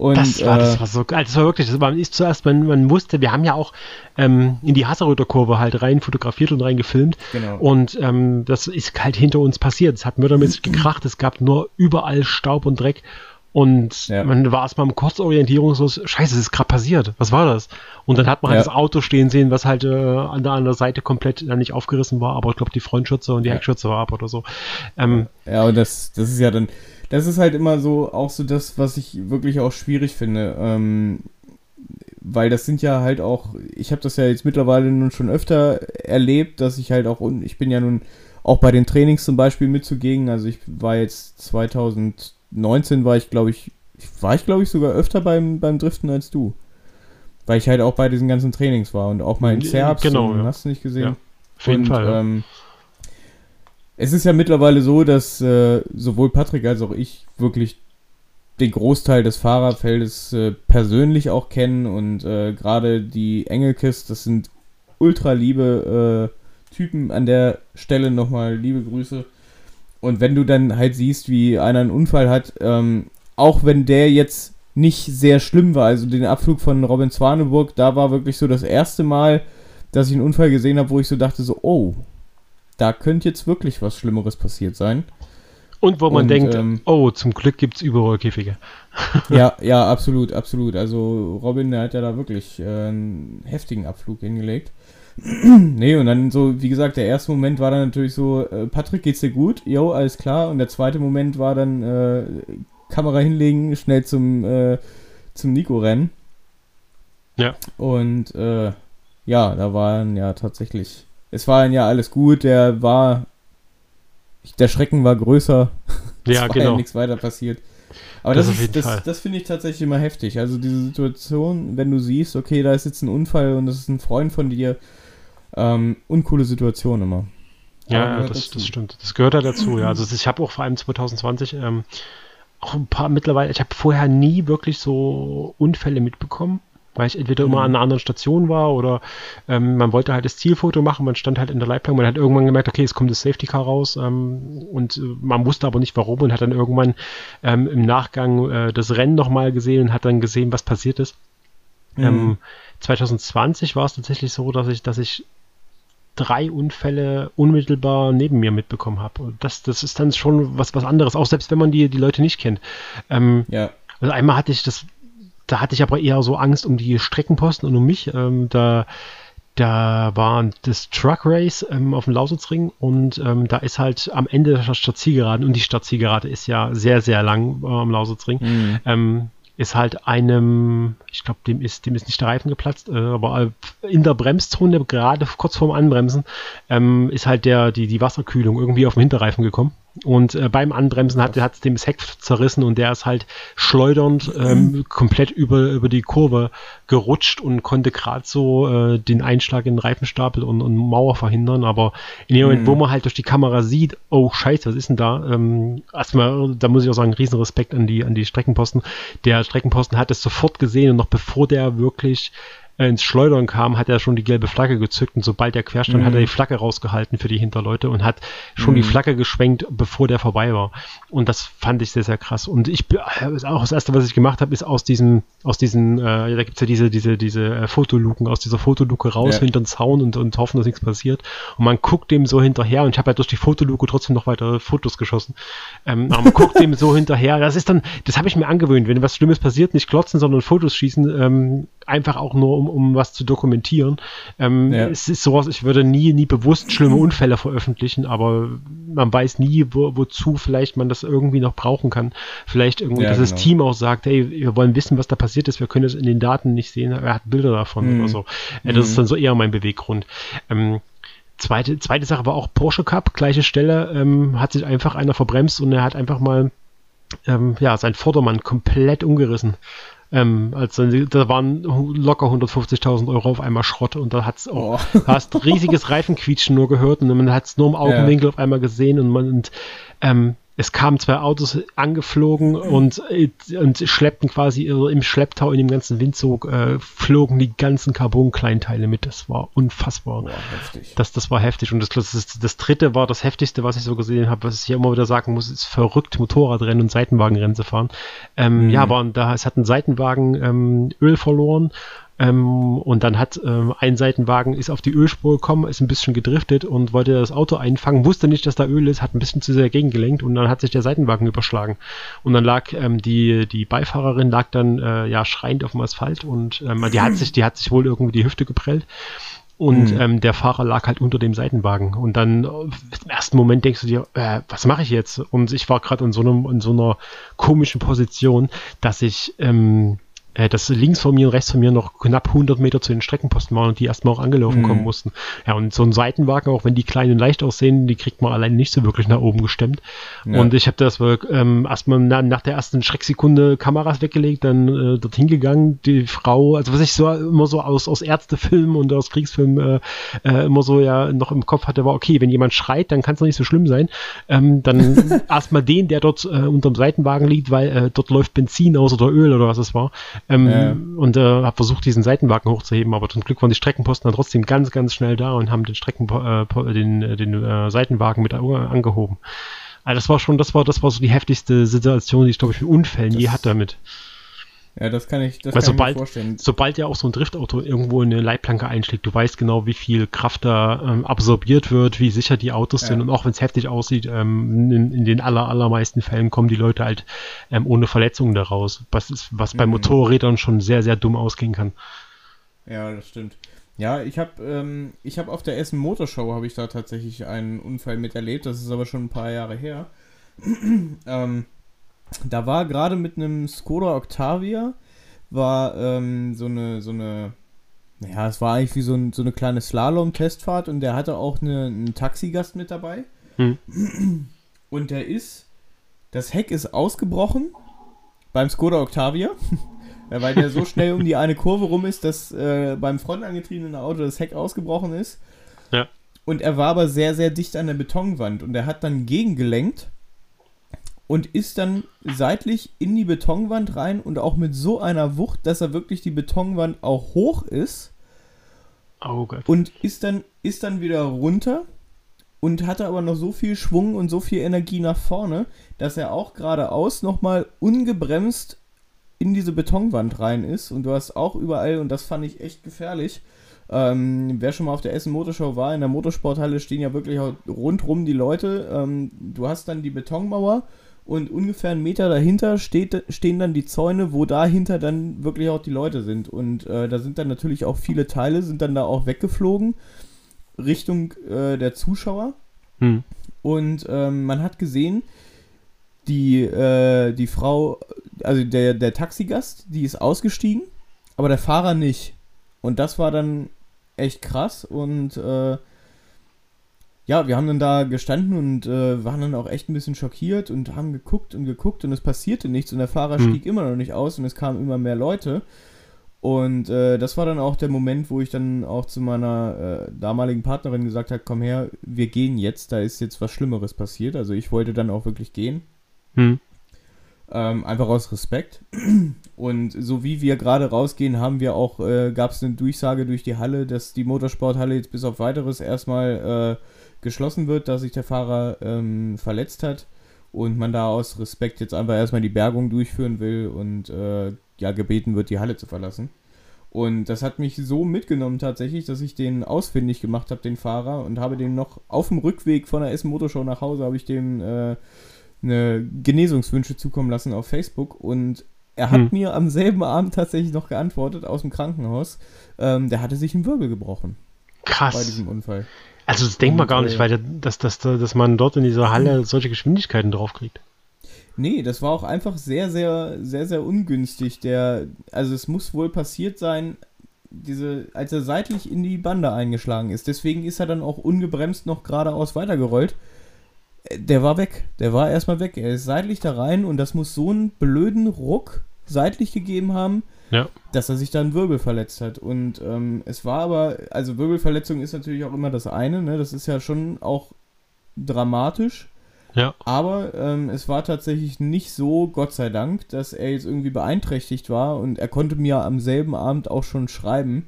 Und, das, war, äh, das war so geil. Das war wirklich, das war, ist zuerst, man, man wusste, wir haben ja auch ähm, in die Hasseröder Kurve halt rein fotografiert und rein gefilmt. Genau. Und ähm, das ist halt hinter uns passiert. Es hat mördermäßig <clears throat> gekracht. Es gab nur überall Staub und Dreck. Und ja. man war erstmal im kurzorientierungslos, scheiße, es ist gerade passiert. Was war das? Und dann hat man halt ja. das Auto stehen sehen, was halt äh, an, der, an der Seite komplett ja, nicht aufgerissen war, aber ich glaube, die Frontschütze und die ja. Heckschütze war ab oder so. Ähm, ja, und das, das ist ja dann, das ist halt immer so, auch so das, was ich wirklich auch schwierig finde. Ähm, weil das sind ja halt auch, ich habe das ja jetzt mittlerweile nun schon öfter erlebt, dass ich halt auch, ich bin ja nun auch bei den Trainings zum Beispiel mitzugehen. Also ich war jetzt 2019 war ich, glaube ich, war ich glaube ich sogar öfter beim, beim Driften als du. Weil ich halt auch bei diesen ganzen Trainings war und auch mal in Zerbst genau, ja. hast du nicht gesehen. Ja, auf jeden und, Fall. Ja. Ähm, es ist ja mittlerweile so, dass äh, sowohl Patrick als auch ich wirklich den Großteil des Fahrerfeldes äh, persönlich auch kennen und äh, gerade die Engelkes, das sind ultra liebe äh, Typen an der Stelle nochmal liebe Grüße. Und wenn du dann halt siehst, wie einer einen Unfall hat, ähm, auch wenn der jetzt nicht sehr schlimm war, also den Abflug von Robin Zwaneburg, da war wirklich so das erste Mal, dass ich einen Unfall gesehen habe, wo ich so dachte, so, oh, da könnte jetzt wirklich was Schlimmeres passiert sein. Und wo man und, denkt, ähm, oh, zum Glück gibt es Überrollkäfige. <laughs> ja, <laughs> ja, absolut, absolut. Also Robin, der hat ja da wirklich äh, einen heftigen Abflug hingelegt. <clears throat> nee, und dann so, wie gesagt, der erste Moment war dann natürlich so, äh, Patrick, geht's dir gut? Jo, alles klar. Und der zweite Moment war dann äh, Kamera hinlegen, schnell zum, äh, zum Nico rennen. Ja. Und äh, ja, da waren ja tatsächlich es war ja alles gut, der war, der Schrecken war größer. <laughs> Ja, genau. ja nichts weiter passiert. Aber das, das, das, das finde ich tatsächlich immer heftig. Also diese Situation, wenn du siehst, okay, da ist jetzt ein Unfall und das ist ein Freund von dir, ähm, uncoole Situation immer. Ja, ja das, das, stimmt. Das gehört ja dazu, ja. Also ich habe auch vor allem 2020 ähm, auch ein paar mittlerweile, ich habe vorher nie wirklich so Unfälle mitbekommen weil ich entweder immer an einer anderen Station war oder ähm, man wollte halt das Zielfoto machen, man stand halt in der Leitplanke, man hat irgendwann gemerkt, okay, es kommt das Safety Car raus ähm, und äh, man wusste aber nicht warum und hat dann irgendwann ähm, im Nachgang äh, das Rennen nochmal gesehen und hat dann gesehen, was passiert ist. Mhm. 2020 war es tatsächlich so, dass ich, dass ich drei Unfälle unmittelbar neben mir mitbekommen habe. Das, das ist dann schon was, was anderes, auch selbst wenn man die, die Leute nicht kennt. Ähm, ja. Also einmal hatte ich das, da hatte ich aber eher so Angst um die Streckenposten und um mich. Ähm, da, da war das Truck Race ähm, auf dem Lausitzring und ähm, da ist halt am Ende der Stadtzielgeraden und die Stadtzielgerade ist ja sehr, sehr lang äh, am Lausitzring. Mhm. Ähm, ist halt einem, ich glaube, dem ist, dem ist nicht der Reifen geplatzt, äh, aber in der Bremszone, gerade kurz vorm Anbremsen, ähm, ist halt der, die, die Wasserkühlung irgendwie auf den Hinterreifen gekommen. Und äh, beim Anbremsen hat es dem das Heck zerrissen und der ist halt schleudernd ähm, mhm. komplett über, über die Kurve gerutscht und konnte gerade so äh, den Einschlag in den Reifenstapel und, und Mauer verhindern. Aber in dem Moment, mhm. wo man halt durch die Kamera sieht, oh scheiße, was ist denn da? Ähm, erstmal, da muss ich auch sagen, riesen Respekt an die, an die Streckenposten. Der Streckenposten hat es sofort gesehen und noch bevor der wirklich ins Schleudern kam, hat er schon die gelbe Flagge gezückt und sobald der quer stand, mhm. hat er die Flagge rausgehalten für die Hinterleute und hat schon mhm. die Flagge geschwenkt, bevor der vorbei war. Und das fand ich sehr, sehr krass. Und ich äh, auch das erste, was ich gemacht habe, ist aus diesen, aus diesen, äh, da gibt's ja diese, diese, diese äh, Fotoluken, aus dieser Fotoluke raus ja. hinter den Zaun und, und hoffen, dass nichts passiert. Und man guckt dem so hinterher und ich habe halt durch die Fotoluke trotzdem noch weitere Fotos geschossen. Ähm, man guckt dem so <laughs> hinterher. Das ist dann, das habe ich mir angewöhnt, wenn was Schlimmes passiert, nicht klotzen, sondern Fotos schießen, ähm, einfach auch nur um um was zu dokumentieren. Ähm, ja. Es ist sowas, ich würde nie, nie bewusst schlimme Unfälle veröffentlichen, aber man weiß nie, wo, wozu vielleicht man das irgendwie noch brauchen kann. Vielleicht irgendwie, ja, dass genau. das Team auch sagt, hey, wir wollen wissen, was da passiert ist, wir können es in den Daten nicht sehen, er hat Bilder davon mhm. oder so. Ja, das mhm. ist dann so eher mein Beweggrund. Ähm, zweite, zweite Sache war auch Porsche Cup, gleiche Stelle, ähm, hat sich einfach einer verbremst und er hat einfach mal ähm, ja, sein Vordermann komplett umgerissen. Ähm, also da waren locker 150.000 Euro auf einmal Schrott und da hat's auch, oh. hast <laughs> riesiges Reifenquietschen nur gehört und man hat es nur im Augenwinkel ja. auf einmal gesehen und man und, ähm, es kamen zwei Autos angeflogen und, und schleppten quasi im Schlepptau in dem ganzen Windzug, äh, flogen die ganzen Carbon-Kleinteile mit. Das war unfassbar. Ja, das, das war heftig. Und das, das, das dritte war das heftigste, was ich so gesehen habe, was ich hier immer wieder sagen muss, ist verrückt Motorradrennen und Seitenwagenrennen zu fahren. Ähm, mhm. Ja, aber da, es hat ein Seitenwagen ähm, Öl verloren ähm, und dann hat ähm, ein Seitenwagen ist auf die Ölspur gekommen, ist ein bisschen gedriftet und wollte das Auto einfangen, wusste nicht, dass da Öl ist, hat ein bisschen zu sehr gegengelenkt und dann hat sich der Seitenwagen überschlagen. Und dann lag ähm, die, die Beifahrerin lag dann äh, ja schreiend auf dem Asphalt und ähm, die hat sich, die hat sich wohl irgendwie die Hüfte geprellt. Und mhm. ähm, der Fahrer lag halt unter dem Seitenwagen. Und dann äh, im ersten Moment denkst du dir, äh, was mache ich jetzt? Und ich war gerade in so einem, in so einer komischen Position, dass ich ähm, äh, dass links von mir und rechts von mir noch knapp 100 Meter zu den Streckenposten waren und die erstmal auch angelaufen mhm. kommen mussten. Ja, und so ein Seitenwagen, auch wenn die klein und leicht aussehen, die kriegt man allein nicht so wirklich nach oben gestemmt. Ja. Und ich habe das ähm, erstmal na, nach der ersten Schrecksekunde Kameras weggelegt, dann äh, dorthin gegangen, die Frau, also was ich so immer so aus, aus Ärztefilmen und aus Kriegsfilmen äh, äh, immer so ja noch im Kopf hatte, war okay, wenn jemand schreit, dann kann es doch nicht so schlimm sein. Ähm, dann <laughs> erstmal den, der dort äh, unterm Seitenwagen liegt, weil äh, dort läuft Benzin aus oder Öl oder was es war. Ähm, ja. Und äh, habe versucht, diesen Seitenwagen hochzuheben, aber zum Glück waren die Streckenposten dann trotzdem ganz, ganz schnell da und haben den Strecken, äh, den, äh, den äh, Seitenwagen mit angehoben. Also das war schon, das war, das war so die heftigste Situation, die ich glaube ich mit Unfällen das, je hatte damit. Ja, das kann ich, das Weil kann sobald, ich mir vorstellen. Sobald ja auch so ein Driftauto irgendwo in eine Leitplanke einschlägt, du weißt genau, wie viel Kraft da ähm, absorbiert wird, wie sicher die Autos ja. sind und auch wenn es heftig aussieht, ähm, in, in, den aller, allermeisten Fällen kommen die Leute halt ähm, ohne Verletzungen daraus, was, ist, was mhm. bei Motorrädern schon sehr, sehr dumm ausgehen kann. Ja, das stimmt. Ja, ich habe ähm, ich hab auf der Essen Motorshow habe ich da tatsächlich einen Unfall miterlebt, das ist aber schon ein paar Jahre her. <clears throat> ähm, da war gerade mit einem Skoda Octavia, war ähm, so eine, so eine, naja, es war eigentlich wie so, ein, so eine kleine Slalom-Testfahrt und der hatte auch eine, einen Taxigast mit dabei. Hm. Und der ist, das Heck ist ausgebrochen beim Skoda Octavia, <laughs> weil der so schnell um die eine Kurve rum ist, dass äh, beim frontangetriebenen Auto das Heck ausgebrochen ist. Ja. Und er war aber sehr, sehr dicht an der Betonwand und er hat dann gegengelenkt und ist dann seitlich in die Betonwand rein und auch mit so einer Wucht, dass er wirklich die Betonwand auch hoch ist. Oh Gott. Und ist dann, ist dann wieder runter und hatte aber noch so viel Schwung und so viel Energie nach vorne, dass er auch geradeaus nochmal ungebremst in diese Betonwand rein ist. Und du hast auch überall, und das fand ich echt gefährlich, ähm, wer schon mal auf der Essen Motorshow war, in der Motorsporthalle stehen ja wirklich rundrum die Leute. Ähm, du hast dann die Betonmauer und ungefähr einen Meter dahinter steht, stehen dann die Zäune, wo dahinter dann wirklich auch die Leute sind. Und äh, da sind dann natürlich auch viele Teile, sind dann da auch weggeflogen Richtung äh, der Zuschauer. Hm. Und ähm, man hat gesehen, die, äh, die Frau, also der, der Taxigast, die ist ausgestiegen, aber der Fahrer nicht. Und das war dann echt krass und äh, ja, wir haben dann da gestanden und äh, waren dann auch echt ein bisschen schockiert und haben geguckt und geguckt und es passierte nichts und der Fahrer hm. stieg immer noch nicht aus und es kamen immer mehr Leute. Und äh, das war dann auch der Moment, wo ich dann auch zu meiner äh, damaligen Partnerin gesagt habe, komm her, wir gehen jetzt, da ist jetzt was Schlimmeres passiert. Also ich wollte dann auch wirklich gehen. Hm. Ähm, einfach aus Respekt. <clears throat> Und so wie wir gerade rausgehen, haben wir auch, äh, gab es eine Durchsage durch die Halle, dass die Motorsporthalle jetzt bis auf weiteres erstmal äh, geschlossen wird, da sich der Fahrer ähm, verletzt hat und man da aus Respekt jetzt einfach erstmal die Bergung durchführen will und äh, ja gebeten wird, die Halle zu verlassen. Und das hat mich so mitgenommen tatsächlich, dass ich den ausfindig gemacht habe, den Fahrer, und habe den noch auf dem Rückweg von der Essen Motorshow nach Hause, habe ich dem äh, eine Genesungswünsche zukommen lassen auf Facebook. Und er hat hm. mir am selben Abend tatsächlich noch geantwortet aus dem Krankenhaus. Ähm, der hatte sich einen Wirbel gebrochen. Krass. Bei diesem Unfall. Also das denkt man gar nicht, äh, weil dass, dass, dass man dort in dieser Halle solche Geschwindigkeiten draufkriegt. Nee, das war auch einfach sehr, sehr, sehr, sehr ungünstig. Der, also es muss wohl passiert sein, diese, als er seitlich in die Bande eingeschlagen ist. Deswegen ist er dann auch ungebremst noch geradeaus weitergerollt. Äh, der war weg. Der war erstmal weg. Er ist seitlich da rein und das muss so einen blöden Ruck seitlich gegeben haben, ja. dass er sich da einen Wirbel verletzt hat. Und ähm, es war aber, also Wirbelverletzung ist natürlich auch immer das eine, ne? Das ist ja schon auch dramatisch. Ja. Aber ähm, es war tatsächlich nicht so, Gott sei Dank, dass er jetzt irgendwie beeinträchtigt war und er konnte mir am selben Abend auch schon schreiben.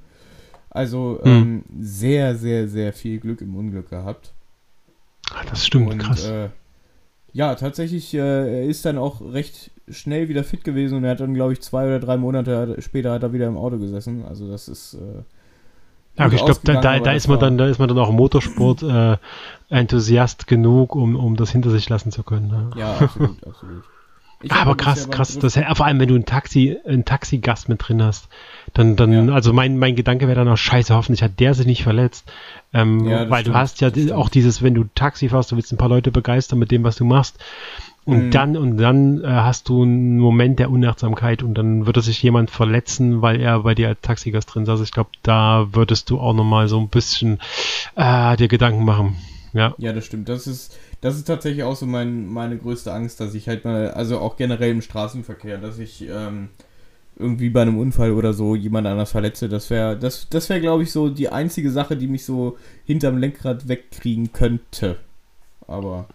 Also hm. ähm, sehr, sehr, sehr viel Glück im Unglück gehabt. Ach, das stimmt, und, krass. Äh, ja, tatsächlich, äh, er ist dann auch recht schnell wieder fit gewesen und er hat dann, glaube ich, zwei oder drei Monate später hat er wieder im Auto gesessen. Also das ist äh, ja, ich glaube, da, da, da ist man dann, da ist man dann auch Motorsport äh, Enthusiast genug, um, um das hinter sich lassen zu können. Ne? Ja, absolut, <laughs> absolut. aber krass, krass, das, vor allem wenn du ein Taxi, ein Taxigast mit drin hast, dann, dann, ja. also mein, mein Gedanke wäre dann auch, scheiße, hoffentlich hat der sich nicht verletzt. Ähm, ja, weil stimmt, du hast ja auch dieses, wenn du Taxi fährst, du willst ein paar Leute begeistern mit dem, was du machst. Und mhm. dann und dann äh, hast du einen Moment der Unachtsamkeit und dann würde sich jemand verletzen, weil er bei dir als Taxigast drin saß. Ich glaube, da würdest du auch nochmal so ein bisschen äh, dir Gedanken machen. Ja. ja, das stimmt. Das ist, das ist tatsächlich auch so mein, meine größte Angst, dass ich halt mal, also auch generell im Straßenverkehr, dass ich ähm, irgendwie bei einem Unfall oder so jemand anders verletze. Das wäre, das, das wäre, glaube ich, so die einzige Sache, die mich so hinterm Lenkrad wegkriegen könnte. Aber,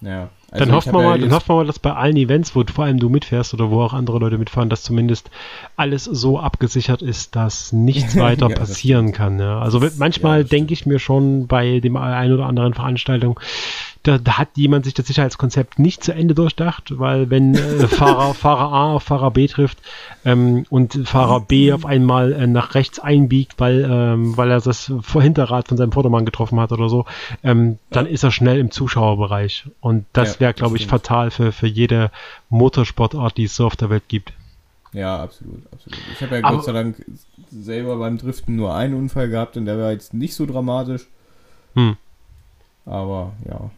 naja. Also dann, hofft man mal, dann hofft man mal, dass bei allen Events, wo vor allem du mitfährst oder wo auch andere Leute mitfahren, dass zumindest alles so abgesichert ist, dass nichts <laughs> weiter ja, passieren kann. Ja. Also manchmal ja, denke ich mir schon bei dem einen oder anderen Veranstaltung, da, da, hat jemand sich das Sicherheitskonzept nicht zu Ende durchdacht, weil wenn äh, <laughs> Fahrer, Fahrer A auf Fahrer B trifft ähm, und Fahrer B auf einmal äh, nach rechts einbiegt, weil, ähm, weil er das Hinterrad von seinem Vordermann getroffen hat oder so, ähm, dann ist er schnell im Zuschauerbereich. Und das wäre, glaube ich, fatal für, für jede Motorsportart, die es so auf der Welt gibt. Ja, absolut, absolut. Ich habe ja Aber, Gott sei Dank selber beim Driften nur einen Unfall gehabt und der war jetzt nicht so dramatisch. Hm. Aber ja,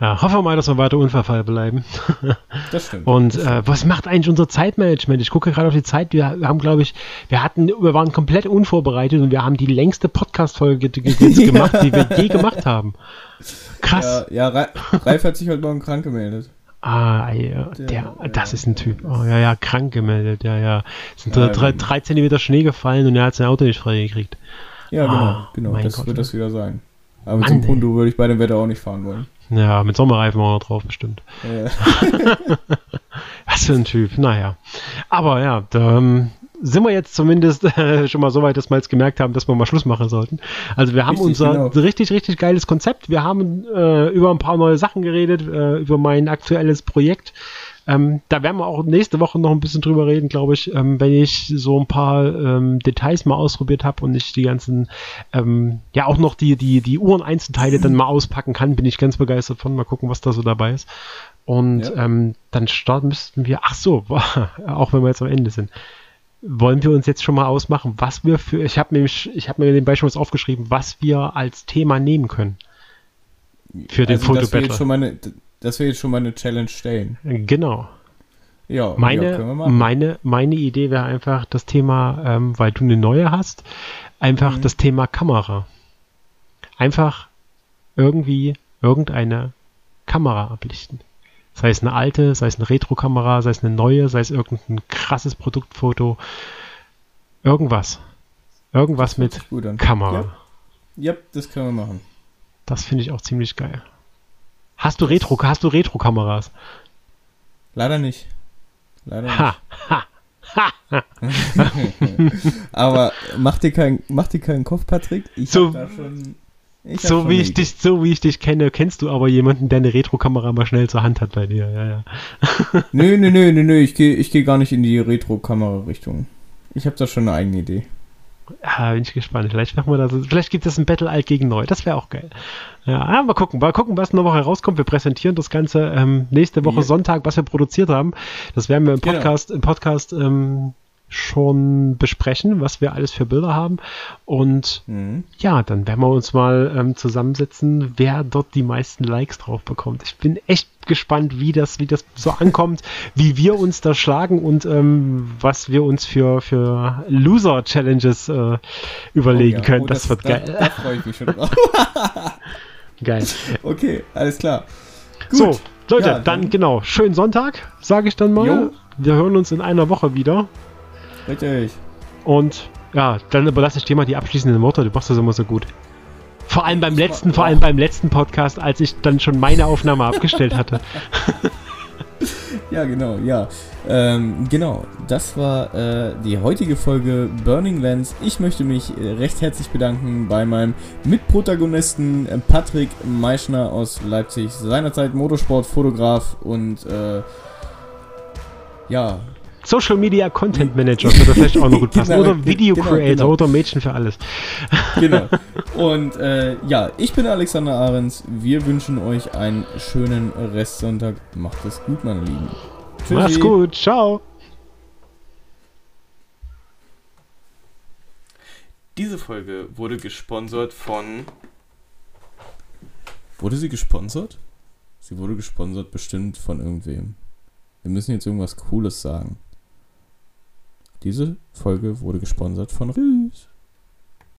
ja, hoffen wir mal, dass wir weiter unverfall bleiben. <laughs> Das stimmt. Und äh, was macht eigentlich unser Zeitmanagement? Ich gucke gerade auf die Zeit. Wir haben, glaube ich, wir hatten, wir waren komplett unvorbereitet und wir haben die längste Podcast-Folge <laughs> gemacht, die wir je gemacht haben. Krass. Ja, ja Ralf hat sich heute Morgen krank gemeldet. Ah, ja, der, der, das ist ein Typ. Oh, ja, ja, krank gemeldet. Ja, ja. Es sind ja, drei, drei Zentimeter Schnee gefallen und er hat sein Auto nicht freigekriegt. Ja, genau, ah, genau. Das Gott, wird das wieder sein. Aber Mann, zum Punto würde ich bei dem Wetter auch nicht fahren wollen. Ja, mit Sommerreifen auch noch drauf, bestimmt. Ja. <laughs> Was für ein Typ, naja. Aber ja, da ähm, sind wir jetzt zumindest äh, schon mal so weit, dass wir jetzt gemerkt haben, dass wir mal Schluss machen sollten. Also wir haben richtig, unser genau. richtig, richtig geiles Konzept. Wir haben äh, über ein paar neue Sachen geredet, äh, über mein aktuelles Projekt. Ähm, da werden wir auch nächste Woche noch ein bisschen drüber reden, glaube ich, ähm, wenn ich so ein paar ähm, Details mal ausprobiert habe und ich die ganzen, ähm, ja auch noch die, die, die Uhren-Einzelteile dann mal auspacken kann, bin ich ganz begeistert von. Mal gucken, was da so dabei ist. Und ja. Ähm, dann starten müssten wir, ach so, <laughs> auch wenn wir jetzt am Ende sind wollen wir uns jetzt schon mal ausmachen, was wir für, ich habe nämlich, ich habe mir den Beispiel was aufgeschrieben, was wir als Thema nehmen können. Für den also, Fotobattle. Dass, wir jetzt schon mal eine Challenge stellen. Genau. Ja, meine, ja, meine, meine Idee wäre einfach das Thema, ähm, weil du eine neue hast, einfach mhm. das Thema Kamera. Einfach irgendwie irgendeine Kamera ablichten. Sei es eine alte, sei es eine Retro-Kamera, sei es eine neue, sei es irgendein krasses Produktfoto. Irgendwas. Irgendwas mit Kamera. Ja. ja, das können wir machen. Das finde ich auch ziemlich geil. Hast du Retro, hast du Retro-Kameras? Leider nicht. Leider nicht. Ha, ha, ha. <laughs> Aber mach dir, kein, mach dir keinen Kopf, Patrick. Ich so, da schon so wie, ich dich, so wie ich dich kenne, kennst du aber jemanden, der eine Retro-Kamera mal schnell zur Hand hat bei dir. Ja, ja. nö, nö, nö, nö, nö. Ich gehe <laughs> ich geh gar nicht in die Retro-Kamera-Richtung. Ich habe da schon eine eigene Idee. Ja, bin ich gespannt. Vielleicht machen wir das. Vielleicht gibt es ein Battle alt gegen neu. Das wäre auch geil. Ja, mal gucken. Mal gucken, was in der Woche rauskommt. Wir präsentieren das Ganze ähm, nächste Woche ja. Sonntag, was wir produziert haben. Das werden wir im genau. Podcast, genau. im Podcast ähm, schon besprechen, was wir alles für Bilder haben. Und mhm. ja, dann werden wir uns mal ähm, zusammensetzen, wer dort die meisten Likes drauf bekommt. Ich bin echt gespannt, wie das, wie das so ankommt, wie wir uns da schlagen und ähm, was wir uns für, für Loser-Challenges äh, überlegen oh ja. können. Oh, das, das, wird geil. Da, da freue ich mich schon drauf. <laughs> geil. Okay, alles klar. Gut. So, Leute, ja, dann, dann, genau, schönen Sonntag, sage ich dann mal. Jo. Wir hören uns in einer Woche wieder. Richtig. Und ja, dann überlasse ich dir mal die abschließenden Worte. Du machst das immer so gut. Vor allem beim letzten, vor allem beim letzten Podcast, als ich dann schon meine Aufnahme abgestellt hatte. <laughs> ja, genau, ja. Ähm, genau, das war äh, die heutige Folge Burning Lands. Ich möchte mich äh, recht herzlich bedanken bei meinem Mitprotagonisten äh, Patrick Meischner aus Leipzig, seinerzeit Motorsportfotograf und äh, ja, Social Media Content Manager würde vielleicht auch noch gut <laughs> passen. genau, oder Video genau, Creator genau. oder Mädchen für alles. <laughs> genau. Und äh, ja, ich bin Alexander Ahrens. Wir wünschen euch einen schönen Restsonntag. Macht es gut, meine Lieben. Tschüssi. Mach's gut. Ciao. Diese Folge wurde gesponsert von. Wurde sie gesponsert? Sie wurde gesponsert bestimmt von irgendwem. Wir müssen jetzt irgendwas Cooles sagen. Diese Folge wurde gesponsert von Rüß.